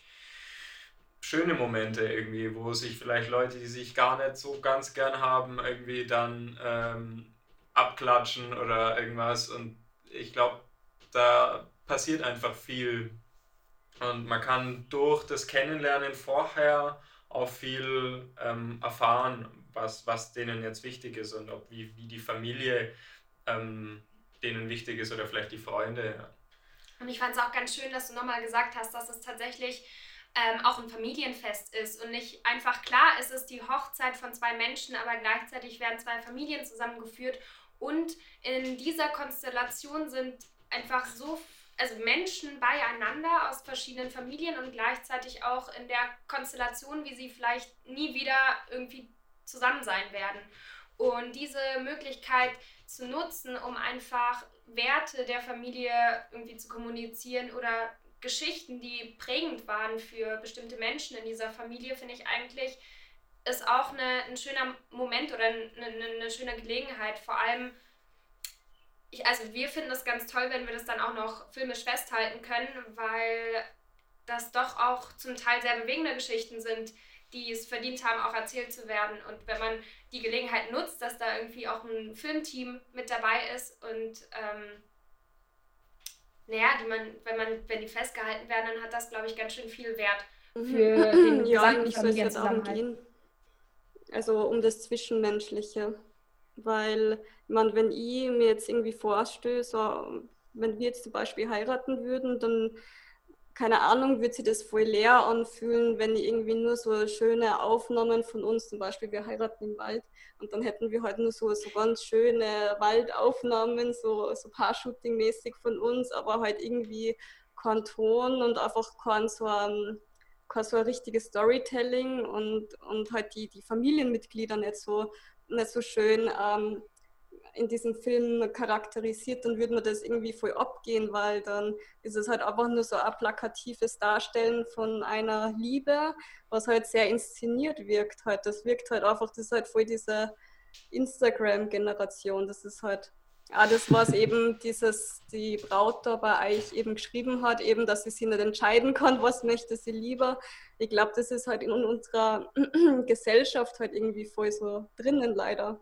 schöne Momente irgendwie, wo sich vielleicht Leute, die sich gar nicht so ganz gern haben, irgendwie dann ähm, abklatschen oder irgendwas. Und ich glaube, da passiert einfach viel. Und man kann durch das Kennenlernen vorher auch viel ähm, erfahren, was, was denen jetzt wichtig ist und ob wie, wie die Familie ähm, denen wichtig ist oder vielleicht die Freunde. Und ich fand es auch ganz schön, dass du nochmal gesagt hast, dass es tatsächlich ähm, auch ein Familienfest ist und nicht einfach klar, es ist die Hochzeit von zwei Menschen, aber gleichzeitig werden zwei Familien zusammengeführt und in dieser Konstellation sind einfach so also Menschen beieinander aus verschiedenen Familien und gleichzeitig auch in der Konstellation, wie sie vielleicht nie wieder irgendwie zusammen sein werden. Und diese Möglichkeit zu nutzen, um einfach Werte der Familie irgendwie zu kommunizieren oder Geschichten, die prägend waren für bestimmte Menschen in dieser Familie, finde ich eigentlich, ist auch eine, ein schöner Moment oder eine, eine schöne Gelegenheit. Vor allem, ich, also wir finden es ganz toll, wenn wir das dann auch noch filmisch festhalten können, weil das doch auch zum Teil sehr bewegende Geschichten sind, die es verdient haben, auch erzählt zu werden. Und wenn man die Gelegenheit nutzt, dass da irgendwie auch ein Filmteam mit dabei ist und ähm, naja, die man, wenn man, wenn die festgehalten werden, dann hat das, glaube ich, ganz schön viel Wert mhm. für den ja, gesamten Familienzusammenhalt. Also um das Zwischenmenschliche. Weil, man, wenn ich mir jetzt irgendwie vorstöße, wenn wir jetzt zum Beispiel heiraten würden, dann keine Ahnung, wird sich das voll leer anfühlen, wenn irgendwie nur so schöne Aufnahmen von uns, zum Beispiel wir heiraten im Wald, und dann hätten wir halt nur so, so ganz schöne Waldaufnahmen, so, so Paar-Shooting-mäßig von uns, aber halt irgendwie kein Ton und einfach kein so ein, kein so richtiges Storytelling und, und halt die, die Familienmitglieder nicht so, nicht so schön ähm, in diesem Film charakterisiert, dann würde man das irgendwie voll abgehen, weil dann ist es halt einfach nur so ein plakatives Darstellen von einer Liebe, was halt sehr inszeniert wirkt. Halt. Das wirkt halt einfach, das ist halt voll diese Instagram-Generation. Das ist halt ja, das, was eben dieses, die Braut da bei euch eben geschrieben hat, eben, dass sie sich nicht entscheiden kann, was möchte sie lieber. Ich glaube, das ist halt in unserer Gesellschaft halt irgendwie voll so drinnen leider.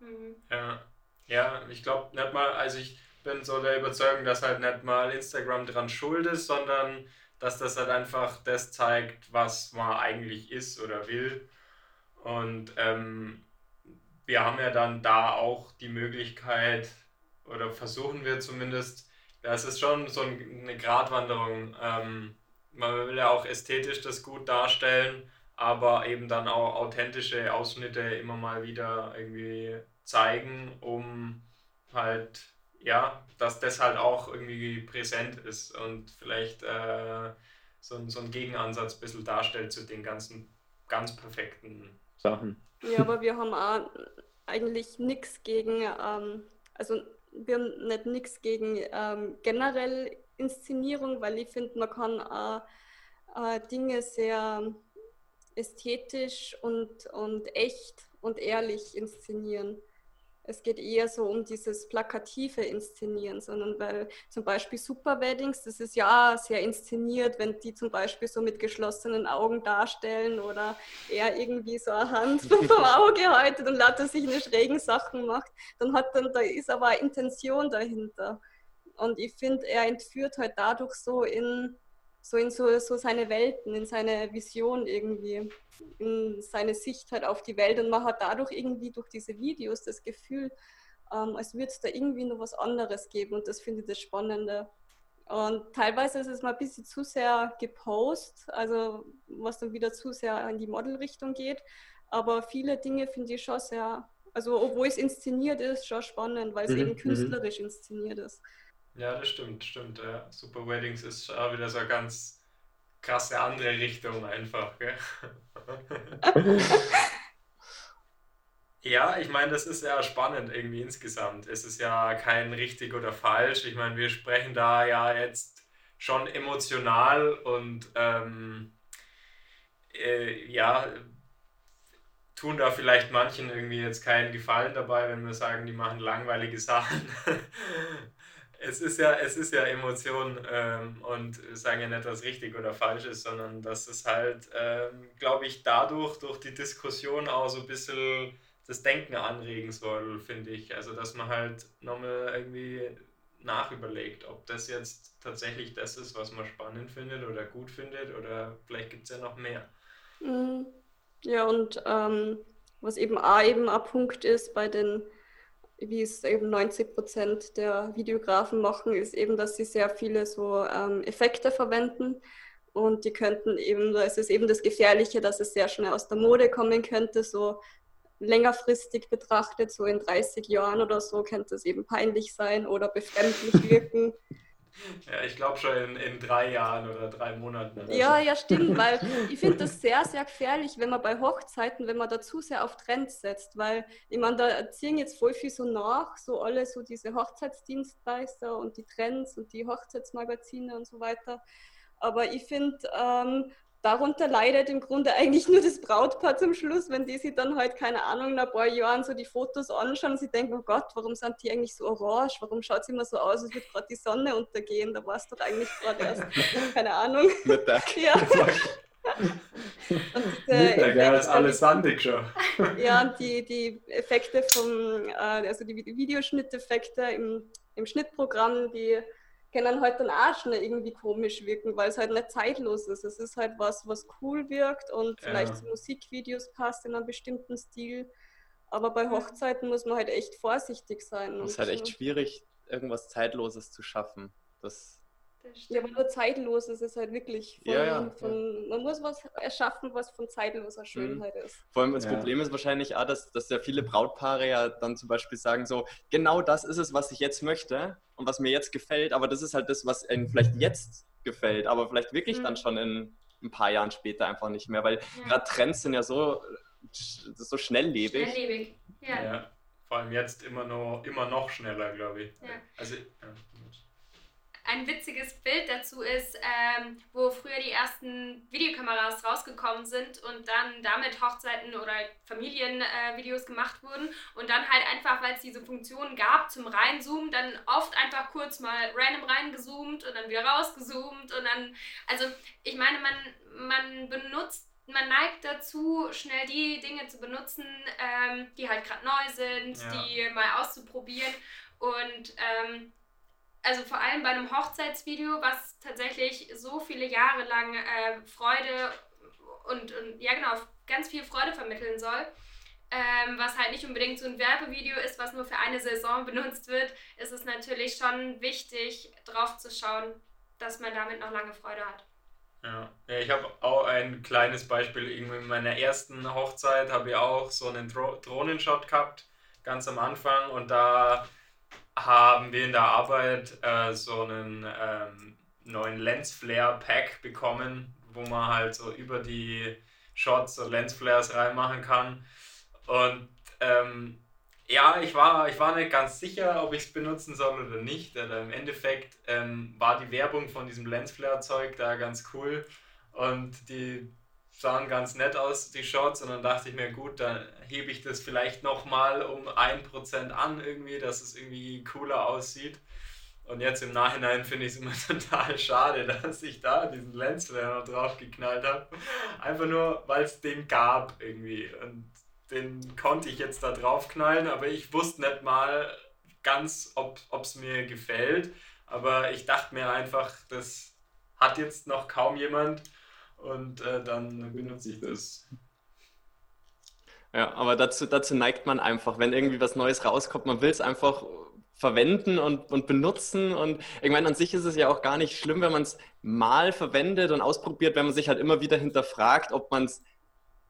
Mhm. Ja. ja, ich glaube nicht mal, also ich bin so der Überzeugung, dass halt nicht mal Instagram dran schuld ist, sondern dass das halt einfach das zeigt, was man eigentlich ist oder will. Und ähm, wir haben ja dann da auch die Möglichkeit, oder versuchen wir zumindest, das ist schon so eine Gratwanderung. Ähm, man will ja auch ästhetisch das gut darstellen, aber eben dann auch authentische Ausschnitte immer mal wieder irgendwie zeigen, um halt, ja, dass das halt auch irgendwie präsent ist und vielleicht äh, so, so ein Gegenansatz ein bisschen darstellt zu den ganzen ganz perfekten Sachen. Ja, aber wir haben auch eigentlich nichts gegen, ähm, also wir haben nicht nichts gegen ähm, generell Inszenierung, weil ich finde, man kann auch äh, Dinge sehr ästhetisch und, und echt und ehrlich inszenieren es geht eher so um dieses plakative Inszenieren, sondern weil zum Beispiel Super Weddings, das ist ja sehr inszeniert, wenn die zum Beispiel so mit geschlossenen Augen darstellen oder er irgendwie so eine Hand vom Auge haltet und lauter sich eine schrägen Sachen macht, dann hat dann, da ist aber eine Intention dahinter. Und ich finde, er entführt halt dadurch so in so in so, so seine Welten, in seine Vision irgendwie, in seine Sicht halt auf die Welt und man hat dadurch irgendwie durch diese Videos das Gefühl, ähm, als würde es da irgendwie noch was anderes geben und das finde ich das Spannende. Und teilweise ist es mal ein bisschen zu sehr gepost, also was dann wieder zu sehr in die Modelrichtung geht. Aber viele Dinge finde ich schon sehr, also obwohl es inszeniert ist, schon spannend, weil es mhm. eben mhm. künstlerisch inszeniert ist. Ja, das stimmt, stimmt. Ja. Super Weddings ist auch wieder so eine ganz krasse andere Richtung einfach. Gell? Ja, ich meine, das ist ja spannend irgendwie insgesamt. Es ist ja kein richtig oder falsch. Ich meine, wir sprechen da ja jetzt schon emotional und ähm, äh, ja, tun da vielleicht manchen irgendwie jetzt keinen Gefallen dabei, wenn wir sagen, die machen langweilige Sachen. Es ist ja, es ist ja Emotion ähm, und sagen ja nicht, was richtig oder falsch ist, sondern dass es halt, ähm, glaube ich, dadurch, durch die Diskussion auch so ein bisschen das Denken anregen soll, finde ich. Also, dass man halt nochmal irgendwie nachüberlegt, ob das jetzt tatsächlich das ist, was man spannend findet oder gut findet oder vielleicht gibt es ja noch mehr. Mhm. Ja, und ähm, was eben auch eben ein Punkt ist bei den, wie es eben 90 Prozent der Videografen machen, ist eben, dass sie sehr viele so ähm, Effekte verwenden. Und die könnten eben, da ist es eben das Gefährliche, dass es sehr schnell aus der Mode kommen könnte, so längerfristig betrachtet, so in 30 Jahren oder so, könnte es eben peinlich sein oder befremdlich wirken. Ja, ich glaube schon in, in drei Jahren oder drei Monaten. Oder ja, so. ja, stimmt, weil ich finde das sehr, sehr gefährlich, wenn man bei Hochzeiten, wenn man da zu sehr auf Trends setzt, weil ich meine, da ziehen jetzt voll viel so nach, so alle so diese Hochzeitsdienstleister und die Trends und die Hochzeitsmagazine und so weiter. Aber ich finde, ähm, darunter leidet im Grunde eigentlich nur das Brautpaar zum Schluss, wenn die sich dann halt, keine Ahnung, in ein paar Jahren so die Fotos anschauen und sie denken, oh Gott, warum sind die eigentlich so orange? Warum schaut es immer so aus, als würde gerade die Sonne untergehen? Da war es doch eigentlich gerade erst, keine Ahnung. Mittag. Ja. und Mittag, ja, ist alles sandig schon. Ja, und die, die Effekte vom, äh, also die Videoschnitteffekte im, im Schnittprogramm, die können halt dann auch schnell irgendwie komisch wirken, weil es halt nicht zeitlos ist. Es ist halt was, was cool wirkt und ja. vielleicht zu Musikvideos passt in einem bestimmten Stil. Aber bei Hochzeiten muss man halt echt vorsichtig sein. Es ist halt echt schwierig, irgendwas Zeitloses zu schaffen. Das ja, aber nur zeitlos ist es halt wirklich. Von, ja, ja, von, ja. Man muss was erschaffen, was von zeitloser. Schönheit mhm. ist. Vor allem das Problem ist wahrscheinlich auch, dass, dass ja viele Brautpaare ja dann zum Beispiel sagen so, genau das ist es, was ich jetzt möchte und was mir jetzt gefällt, aber das ist halt das, was ihnen vielleicht jetzt gefällt, aber vielleicht wirklich mhm. dann schon in ein paar Jahren später einfach nicht mehr, weil gerade Trends sind ja so, so schnelllebig. Schnelllebig, ja. Vor allem jetzt immer noch, immer noch schneller, glaube ich. Also, ein witziges Bild dazu ist, ähm, wo früher die ersten Videokameras rausgekommen sind und dann damit Hochzeiten oder Familienvideos äh, gemacht wurden und dann halt einfach, weil es diese Funktion gab zum Reinzoomen, dann oft einfach kurz mal random reingezoomt und dann wieder rausgezoomt und dann, also ich meine, man, man benutzt man neigt dazu, schnell die Dinge zu benutzen, ähm, die halt gerade neu sind, ja. die mal auszuprobieren. Und ähm, also vor allem bei einem Hochzeitsvideo, was tatsächlich so viele Jahre lang äh, Freude und, und, ja genau, ganz viel Freude vermitteln soll, ähm, was halt nicht unbedingt so ein Werbevideo ist, was nur für eine Saison benutzt wird, ist es natürlich schon wichtig, drauf zu schauen, dass man damit noch lange Freude hat. Ja, ich habe auch ein kleines Beispiel. in meiner ersten Hochzeit habe ich auch so einen Dro Drohnenshot gehabt, ganz am Anfang. Und da haben wir in der Arbeit äh, so einen ähm, neuen Lensflare-Pack bekommen, wo man halt so über die Shots so Lensflares reinmachen kann. Und ähm, ja, ich war, ich war nicht ganz sicher, ob ich es benutzen soll oder nicht. Oder Im Endeffekt ähm, war die Werbung von diesem Lensflare-Zeug da ganz cool. Und die sahen ganz nett aus, die Shots. Und dann dachte ich mir, gut, dann hebe ich das vielleicht nochmal um 1% an, irgendwie, dass es irgendwie cooler aussieht. Und jetzt im Nachhinein finde ich es immer total schade, dass ich da diesen Lensflare noch drauf geknallt habe. Einfach nur, weil es den gab irgendwie. Und den konnte ich jetzt da drauf knallen, aber ich wusste nicht mal ganz, ob es mir gefällt. Aber ich dachte mir einfach, das hat jetzt noch kaum jemand und äh, dann benutze ich das. Ja, aber dazu, dazu neigt man einfach, wenn irgendwie was Neues rauskommt, man will es einfach verwenden und, und benutzen. Und ich meine, an sich ist es ja auch gar nicht schlimm, wenn man es mal verwendet und ausprobiert, wenn man sich halt immer wieder hinterfragt, ob man es,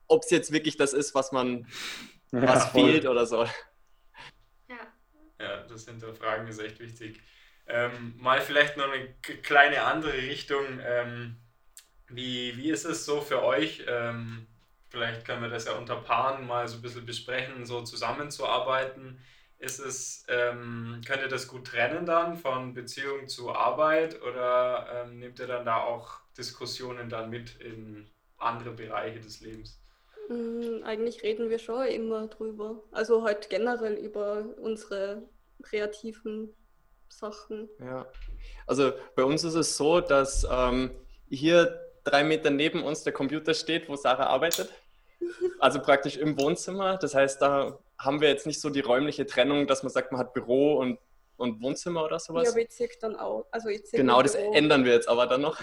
ob es jetzt wirklich das ist, was man, ja, was voll. fehlt oder so. Ja. Ja, das Hinterfragen ist echt wichtig. Ähm, mal vielleicht noch eine kleine andere Richtung. Ähm, wie, wie ist es so für euch? Ähm, vielleicht können wir das ja unter Paaren mal so ein bisschen besprechen, so zusammenzuarbeiten. Ist es, ähm, könnt ihr das gut trennen dann von Beziehung zu Arbeit oder ähm, nehmt ihr dann da auch Diskussionen dann mit in andere Bereiche des Lebens? Mm, eigentlich reden wir schon immer drüber. Also halt generell über unsere kreativen Sachen. Ja, also bei uns ist es so, dass ähm, hier drei Meter neben uns der Computer steht, wo Sarah arbeitet. Also praktisch im Wohnzimmer. Das heißt, da haben wir jetzt nicht so die räumliche Trennung, dass man sagt, man hat Büro und, und Wohnzimmer oder sowas. Ja, aber ich ziehe dann auch. Also ich genau, das Büro. ändern wir jetzt aber dann noch.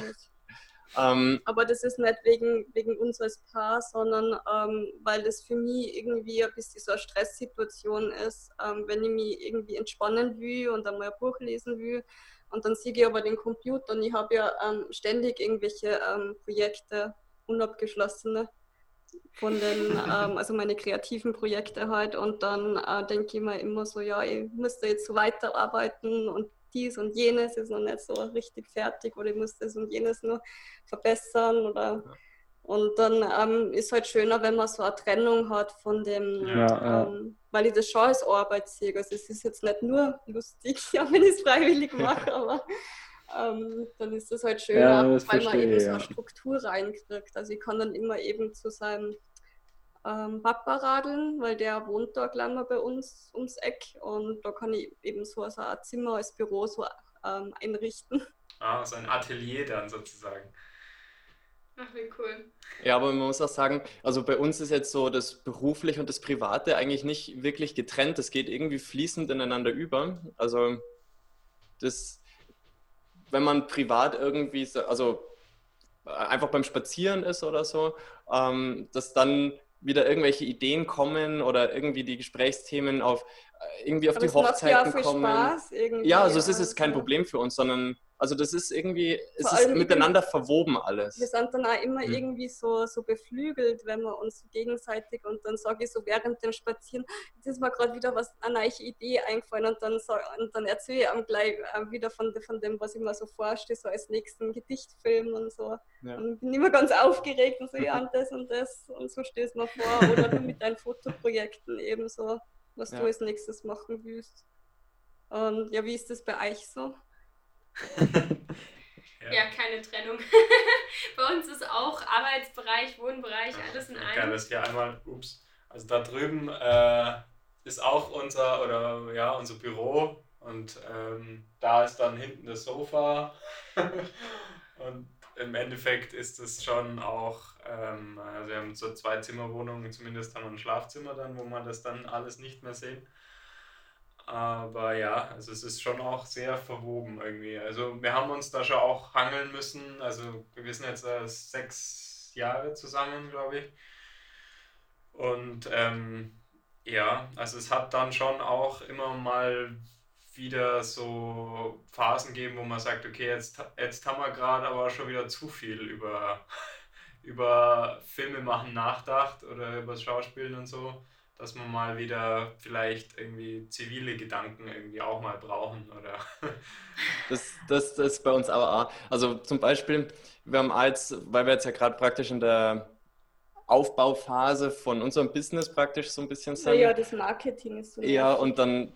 Ähm, aber das ist nicht wegen, wegen uns als Paar, sondern ähm, weil das für mich irgendwie ein bisschen so eine Stresssituation ist, ähm, wenn ich mich irgendwie entspannen will und einmal ein Buch lesen will. Und dann sehe ich aber den Computer und ich habe ja ähm, ständig irgendwelche ähm, Projekte, unabgeschlossene von den, ähm, also meine kreativen Projekte halt. Und dann äh, denke ich mir immer so, ja, ich müsste jetzt so weiterarbeiten und dies und jenes ist noch nicht so richtig fertig oder ich muss das und jenes nur verbessern oder und dann ähm, ist halt schöner, wenn man so eine Trennung hat von dem, ja, ähm, weil ich das schon als Arbeit sehe. Also es ist jetzt nicht nur lustig, ja, wenn ich es freiwillig mache, aber ähm, dann ist es halt schöner, ja, weil verstehe, man eben so eine Struktur reinkriegt. Also ich kann dann immer eben zu seinem ähm, Papa radeln, weil der wohnt da gleich mal bei uns ums Eck und da kann ich eben so, so ein Zimmer als Büro so ähm, einrichten. Ah, so ein Atelier dann sozusagen. Ach, wie cool. Ja, aber man muss auch sagen, also bei uns ist jetzt so das Berufliche und das Private eigentlich nicht wirklich getrennt. Das geht irgendwie fließend ineinander über. Also das, wenn man privat irgendwie, also einfach beim Spazieren ist oder so, ähm, dass dann wieder irgendwelche Ideen kommen oder irgendwie die Gesprächsthemen auf äh, irgendwie auf Aber die Hochzeiten ja kommen. Spaß ja, also es ist jetzt kein Problem für uns, sondern also das ist irgendwie, es ist miteinander verwoben alles. Wir sind dann auch immer mhm. irgendwie so, so beflügelt, wenn wir uns gegenseitig und dann sage ich so während dem Spazieren, jetzt ist mir gerade wieder was, eine neue Idee eingefallen und dann, so, und dann erzähle ich am gleich äh, wieder von, von dem, was ich mir so vorstelle, so als nächsten Gedichtfilm und so. Ja. Und bin immer ganz aufgeregt und so, ja, und das und das und so stehst du mir vor. Oder mit deinen Fotoprojekten ebenso, was ja. du als nächstes machen willst. Und ja, wie ist das bei euch so? ja. ja. keine Trennung. Bei uns ist auch Arbeitsbereich, Wohnbereich, alles in einem. Geil, das hier einmal, ups, also da drüben äh, ist auch unser, oder ja, unser Büro und ähm, da ist dann hinten das Sofa und im Endeffekt ist es schon auch, ähm, also wir haben so zwei Zimmerwohnungen, zumindest haben wir ein Schlafzimmer dann, wo man das dann alles nicht mehr sehen. Aber ja, also es ist schon auch sehr verwoben irgendwie. Also wir haben uns da schon auch hangeln müssen. Also wir sind jetzt äh, sechs Jahre zusammen, glaube ich. Und ähm, ja, also es hat dann schon auch immer mal wieder so Phasen gegeben, wo man sagt, okay, jetzt, jetzt haben wir gerade aber schon wieder zu viel über, über Filme machen nachgedacht oder über das Schauspielen und so dass man mal wieder vielleicht irgendwie zivile Gedanken irgendwie auch mal brauchen oder. das, das, das ist bei uns aber auch. Also zum Beispiel, wir haben als, weil wir jetzt ja gerade praktisch in der Aufbauphase von unserem Business praktisch so ein bisschen sind. Ja, ja das Marketing ist so. Ja, und dann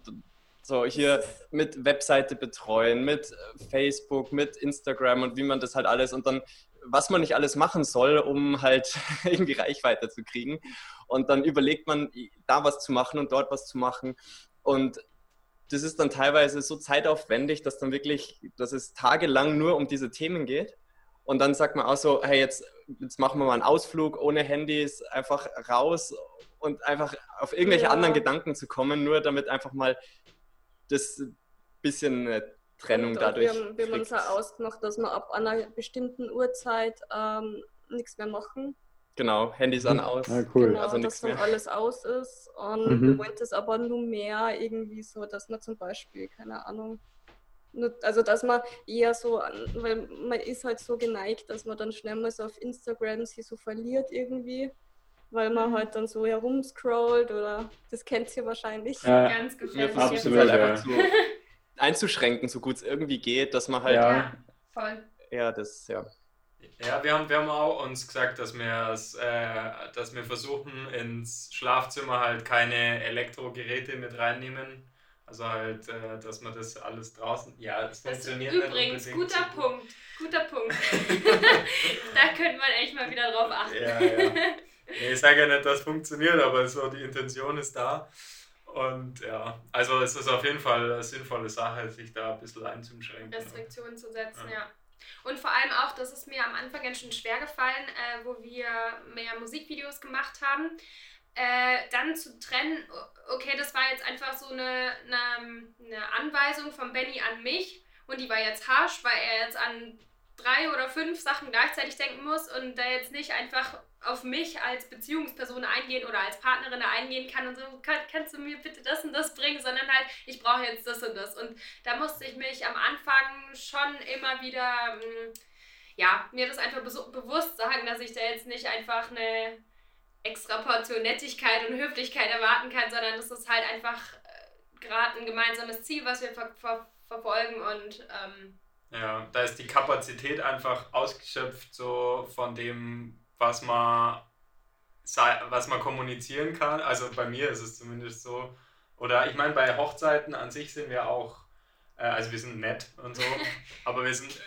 so hier mit Webseite betreuen, mit Facebook, mit Instagram und wie man das halt alles und dann was man nicht alles machen soll, um halt irgendwie Reichweite zu kriegen. Und dann überlegt man, da was zu machen und dort was zu machen. Und das ist dann teilweise so zeitaufwendig, dass dann wirklich, dass es tagelang nur um diese Themen geht. Und dann sagt man auch so, hey, jetzt, jetzt machen wir mal einen Ausflug ohne Handys, einfach raus und einfach auf irgendwelche ja. anderen Gedanken zu kommen, nur damit einfach mal das bisschen Trennung und dadurch. Wir haben, wir haben uns auch ausgemacht, dass wir ab einer bestimmten Uhrzeit ähm, nichts mehr machen. Genau, Handys an aus. Ja, cool. Genau, also dass dann alles aus ist. Und mhm. wir wollten es aber nur mehr irgendwie so, dass man zum Beispiel, keine Ahnung, also dass man eher so, weil man ist halt so geneigt, dass man dann schnell mal so auf Instagram sich so verliert irgendwie, weil man mhm. halt dann so herumscrollt oder das kennt ihr wahrscheinlich. Ja, ganz gefährlich. Absolut, ja. so einzuschränken, so gut es irgendwie geht, dass man halt. Ja, voll. Ja, das, ja. Ja, wir haben, wir haben auch uns gesagt, dass wir, äh, dass wir versuchen, ins Schlafzimmer halt keine Elektrogeräte mit reinnehmen. Also halt, äh, dass man das alles draußen. Ja, das, funktioniert Übrigens, guter so Punkt. Guter Punkt. da könnte man echt mal wieder drauf achten. Ja, ja. Nee, ich sage ja nicht, dass es funktioniert, aber so die Intention ist da. Und ja, also es ist auf jeden Fall eine sinnvolle Sache, sich da ein bisschen einzuschränken. Restriktionen zu setzen, ja. ja. Und vor allem auch, das ist mir am Anfang ganz schön schwer gefallen, äh, wo wir mehr Musikvideos gemacht haben, äh, dann zu trennen, okay, das war jetzt einfach so eine, eine, eine Anweisung von Benny an mich und die war jetzt harsch, weil er jetzt an drei oder fünf Sachen gleichzeitig denken muss und da jetzt nicht einfach auf mich als Beziehungsperson eingehen oder als Partnerin eingehen kann und so, kann, kannst du mir bitte das und das bringen, sondern halt, ich brauche jetzt das und das. Und da musste ich mich am Anfang schon immer wieder, mm, ja, mir das einfach bewusst sagen, dass ich da jetzt nicht einfach eine extra Portion Nettigkeit und Höflichkeit erwarten kann, sondern das ist halt einfach äh, gerade ein gemeinsames Ziel, was wir ver ver verfolgen und ähm, ja, da ist die Kapazität einfach ausgeschöpft so von dem, was man, was man kommunizieren kann. Also bei mir ist es zumindest so. Oder ich meine, bei Hochzeiten an sich sind wir auch, äh, also wir sind nett und so, aber wir sind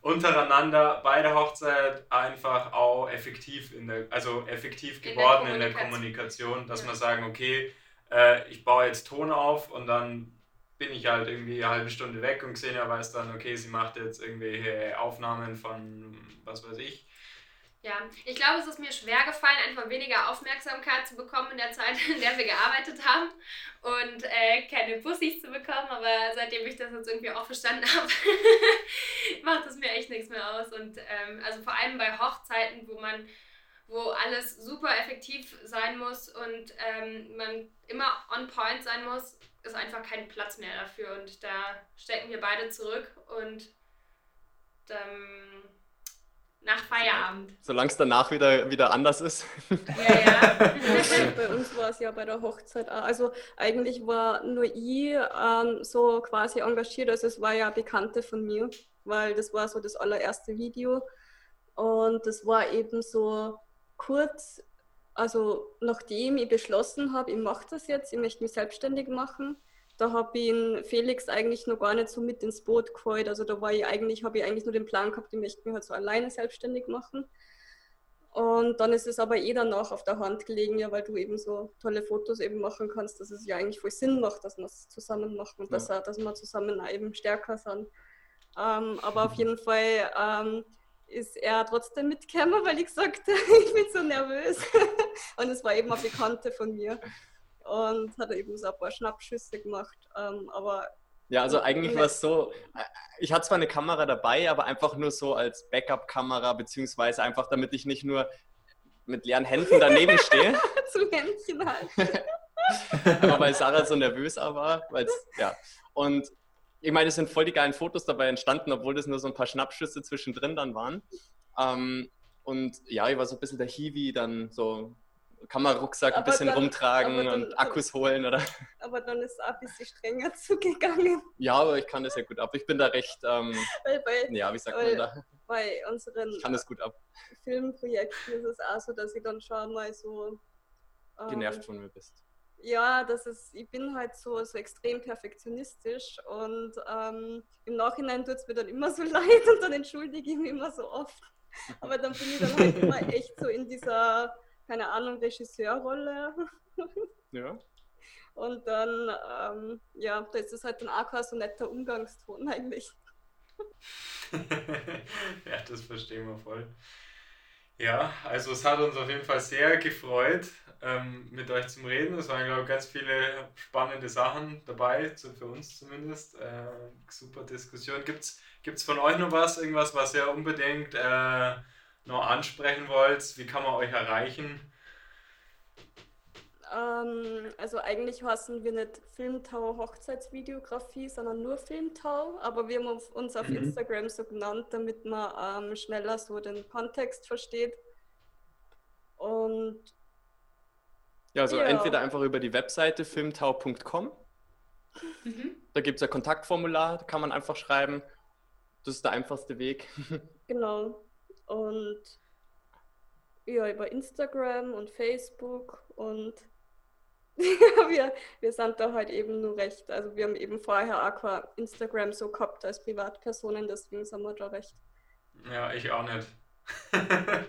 untereinander bei der Hochzeit einfach auch effektiv in der, also effektiv geworden in der, in der Kommunikation, dass ja. wir sagen, okay, äh, ich baue jetzt Ton auf und dann bin ich halt irgendwie eine halbe Stunde weg und Xenia weiß dann, okay, sie macht jetzt irgendwelche Aufnahmen von was weiß ich. Ja, ich glaube, es ist mir schwer gefallen, einfach weniger Aufmerksamkeit zu bekommen in der Zeit, in der wir gearbeitet haben und äh, keine Bussis zu bekommen. Aber seitdem ich das jetzt irgendwie auch verstanden habe, macht es mir echt nichts mehr aus. Und ähm, also vor allem bei Hochzeiten, wo man, wo alles super effektiv sein muss und ähm, man immer on point sein muss, ist einfach kein Platz mehr dafür. Und da stecken wir beide zurück und dann nach Feierabend. Solange es danach wieder, wieder anders ist. Ja, ja. bei uns war es ja bei der Hochzeit auch. Also eigentlich war nur ich ähm, so quasi engagiert. Also es war ja Bekannte von mir, weil das war so das allererste Video. Und das war eben so kurz, also nachdem ich beschlossen habe, ich mache das jetzt, ich möchte mich selbstständig machen da habe ich ihn Felix eigentlich noch gar nicht so mit ins Boot geholt. Also da war ich eigentlich, habe ich eigentlich nur den Plan gehabt, ich möchte mich halt so alleine selbstständig machen. Und dann ist es aber eh danach auf der Hand gelegen, ja, weil du eben so tolle Fotos eben machen kannst, dass es ja eigentlich voll Sinn macht, dass wir es zusammen machen und ja. dass, dass wir zusammen eben stärker sind. Ähm, aber auf jeden Fall ähm, ist er trotzdem mitgekommen, weil ich gesagt ich bin so nervös. und es war eben eine Bekannte von mir und hat eben so ein paar Schnappschüsse gemacht. Ähm, aber ja, also eigentlich war es so, äh, ich hatte zwar eine Kamera dabei, aber einfach nur so als Backup-Kamera, beziehungsweise einfach, damit ich nicht nur mit leeren Händen daneben stehe. Zum Händchen halt. aber weil Sarah so nervös war, weil ja. Und ich meine, es sind voll die geilen Fotos dabei entstanden, obwohl das nur so ein paar Schnappschüsse zwischendrin dann waren. Ähm, und ja, ich war so ein bisschen der Hiwi, dann so Kammerrucksack ein bisschen dann, rumtragen dann, und Akkus holen, oder? Aber dann ist es auch ein bisschen strenger zugegangen. Ja, aber ich kann das ja gut ab. Ich bin da recht, ähm, weil bei, ja, wie sagt man da? Bei unseren ich kann das gut ab. Filmprojekten ist es auch so, dass ich dann schon mal so ähm, genervt von mir bist. Ja, das ist, ich bin halt so, so extrem perfektionistisch und ähm, im Nachhinein tut es mir dann immer so leid und dann entschuldige ich mich immer so oft. Aber dann bin ich dann halt immer echt so in dieser keine Ahnung, Regisseurrolle. Ja. Und dann, ähm, ja, da ist es halt dann auch kein so netter Umgangston eigentlich. ja, das verstehen wir voll. Ja, also es hat uns auf jeden Fall sehr gefreut, ähm, mit euch zu reden. Es waren, glaube ich, ganz viele spannende Sachen dabei, für uns zumindest. Äh, super Diskussion. Gibt es von euch noch was, irgendwas, was ihr unbedingt äh, noch ansprechen wollt, wie kann man euch erreichen? Ähm, also eigentlich heißen wir nicht Filmtau Hochzeitsvideografie, sondern nur Filmtau, aber wir haben uns auf mhm. Instagram so genannt, damit man ähm, schneller so den Kontext versteht. Und ja, also ja. entweder einfach über die Webseite filmtau.com. Mhm. Da gibt es ein Kontaktformular, da kann man einfach schreiben. Das ist der einfachste Weg. Genau. Und ja, über Instagram und Facebook und wir, wir sind da halt eben nur recht. Also wir haben eben vorher Aqua Instagram so gehabt als Privatpersonen, deswegen sind wir da recht. Ja, ich auch nicht.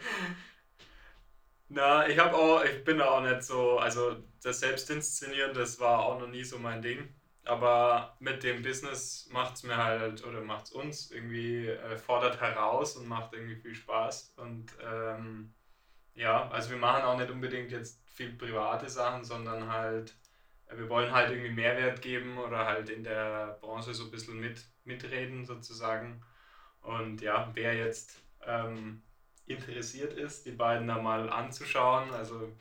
Na, ich habe auch, ich bin auch nicht so, also das Selbstinszenieren, das war auch noch nie so mein Ding. Aber mit dem Business macht es mir halt, oder macht es uns irgendwie, äh, fordert heraus und macht irgendwie viel Spaß. Und ähm, ja, also wir machen auch nicht unbedingt jetzt viel private Sachen, sondern halt, äh, wir wollen halt irgendwie Mehrwert geben oder halt in der Branche so ein bisschen mit, mitreden sozusagen. Und ja, wer jetzt ähm, interessiert ist, die beiden da mal anzuschauen, also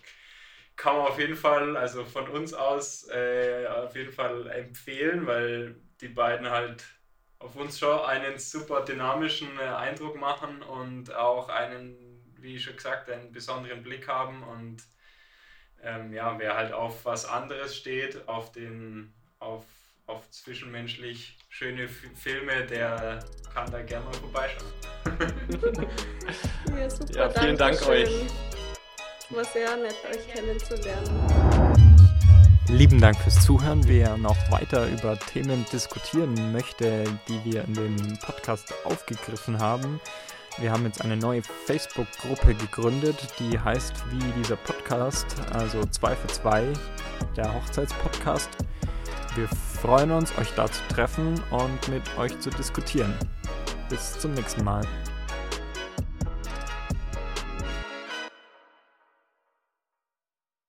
kann man auf jeden Fall, also von uns aus äh, auf jeden Fall empfehlen, weil die beiden halt auf uns schon einen super dynamischen äh, Eindruck machen und auch einen, wie schon gesagt, einen besonderen Blick haben und ähm, ja, wer halt auf was anderes steht, auf den, auf, auf zwischenmenschlich schöne F Filme, der kann da gerne mal vorbeischauen. ja, super, ja, vielen Dank euch. War sehr nett, euch kennenzulernen. Lieben Dank fürs Zuhören. Wer noch weiter über Themen diskutieren möchte, die wir in dem Podcast aufgegriffen haben, wir haben jetzt eine neue Facebook-Gruppe gegründet, die heißt wie dieser Podcast, also 2 für 2, der Hochzeitspodcast. Wir freuen uns, euch da zu treffen und mit euch zu diskutieren. Bis zum nächsten Mal.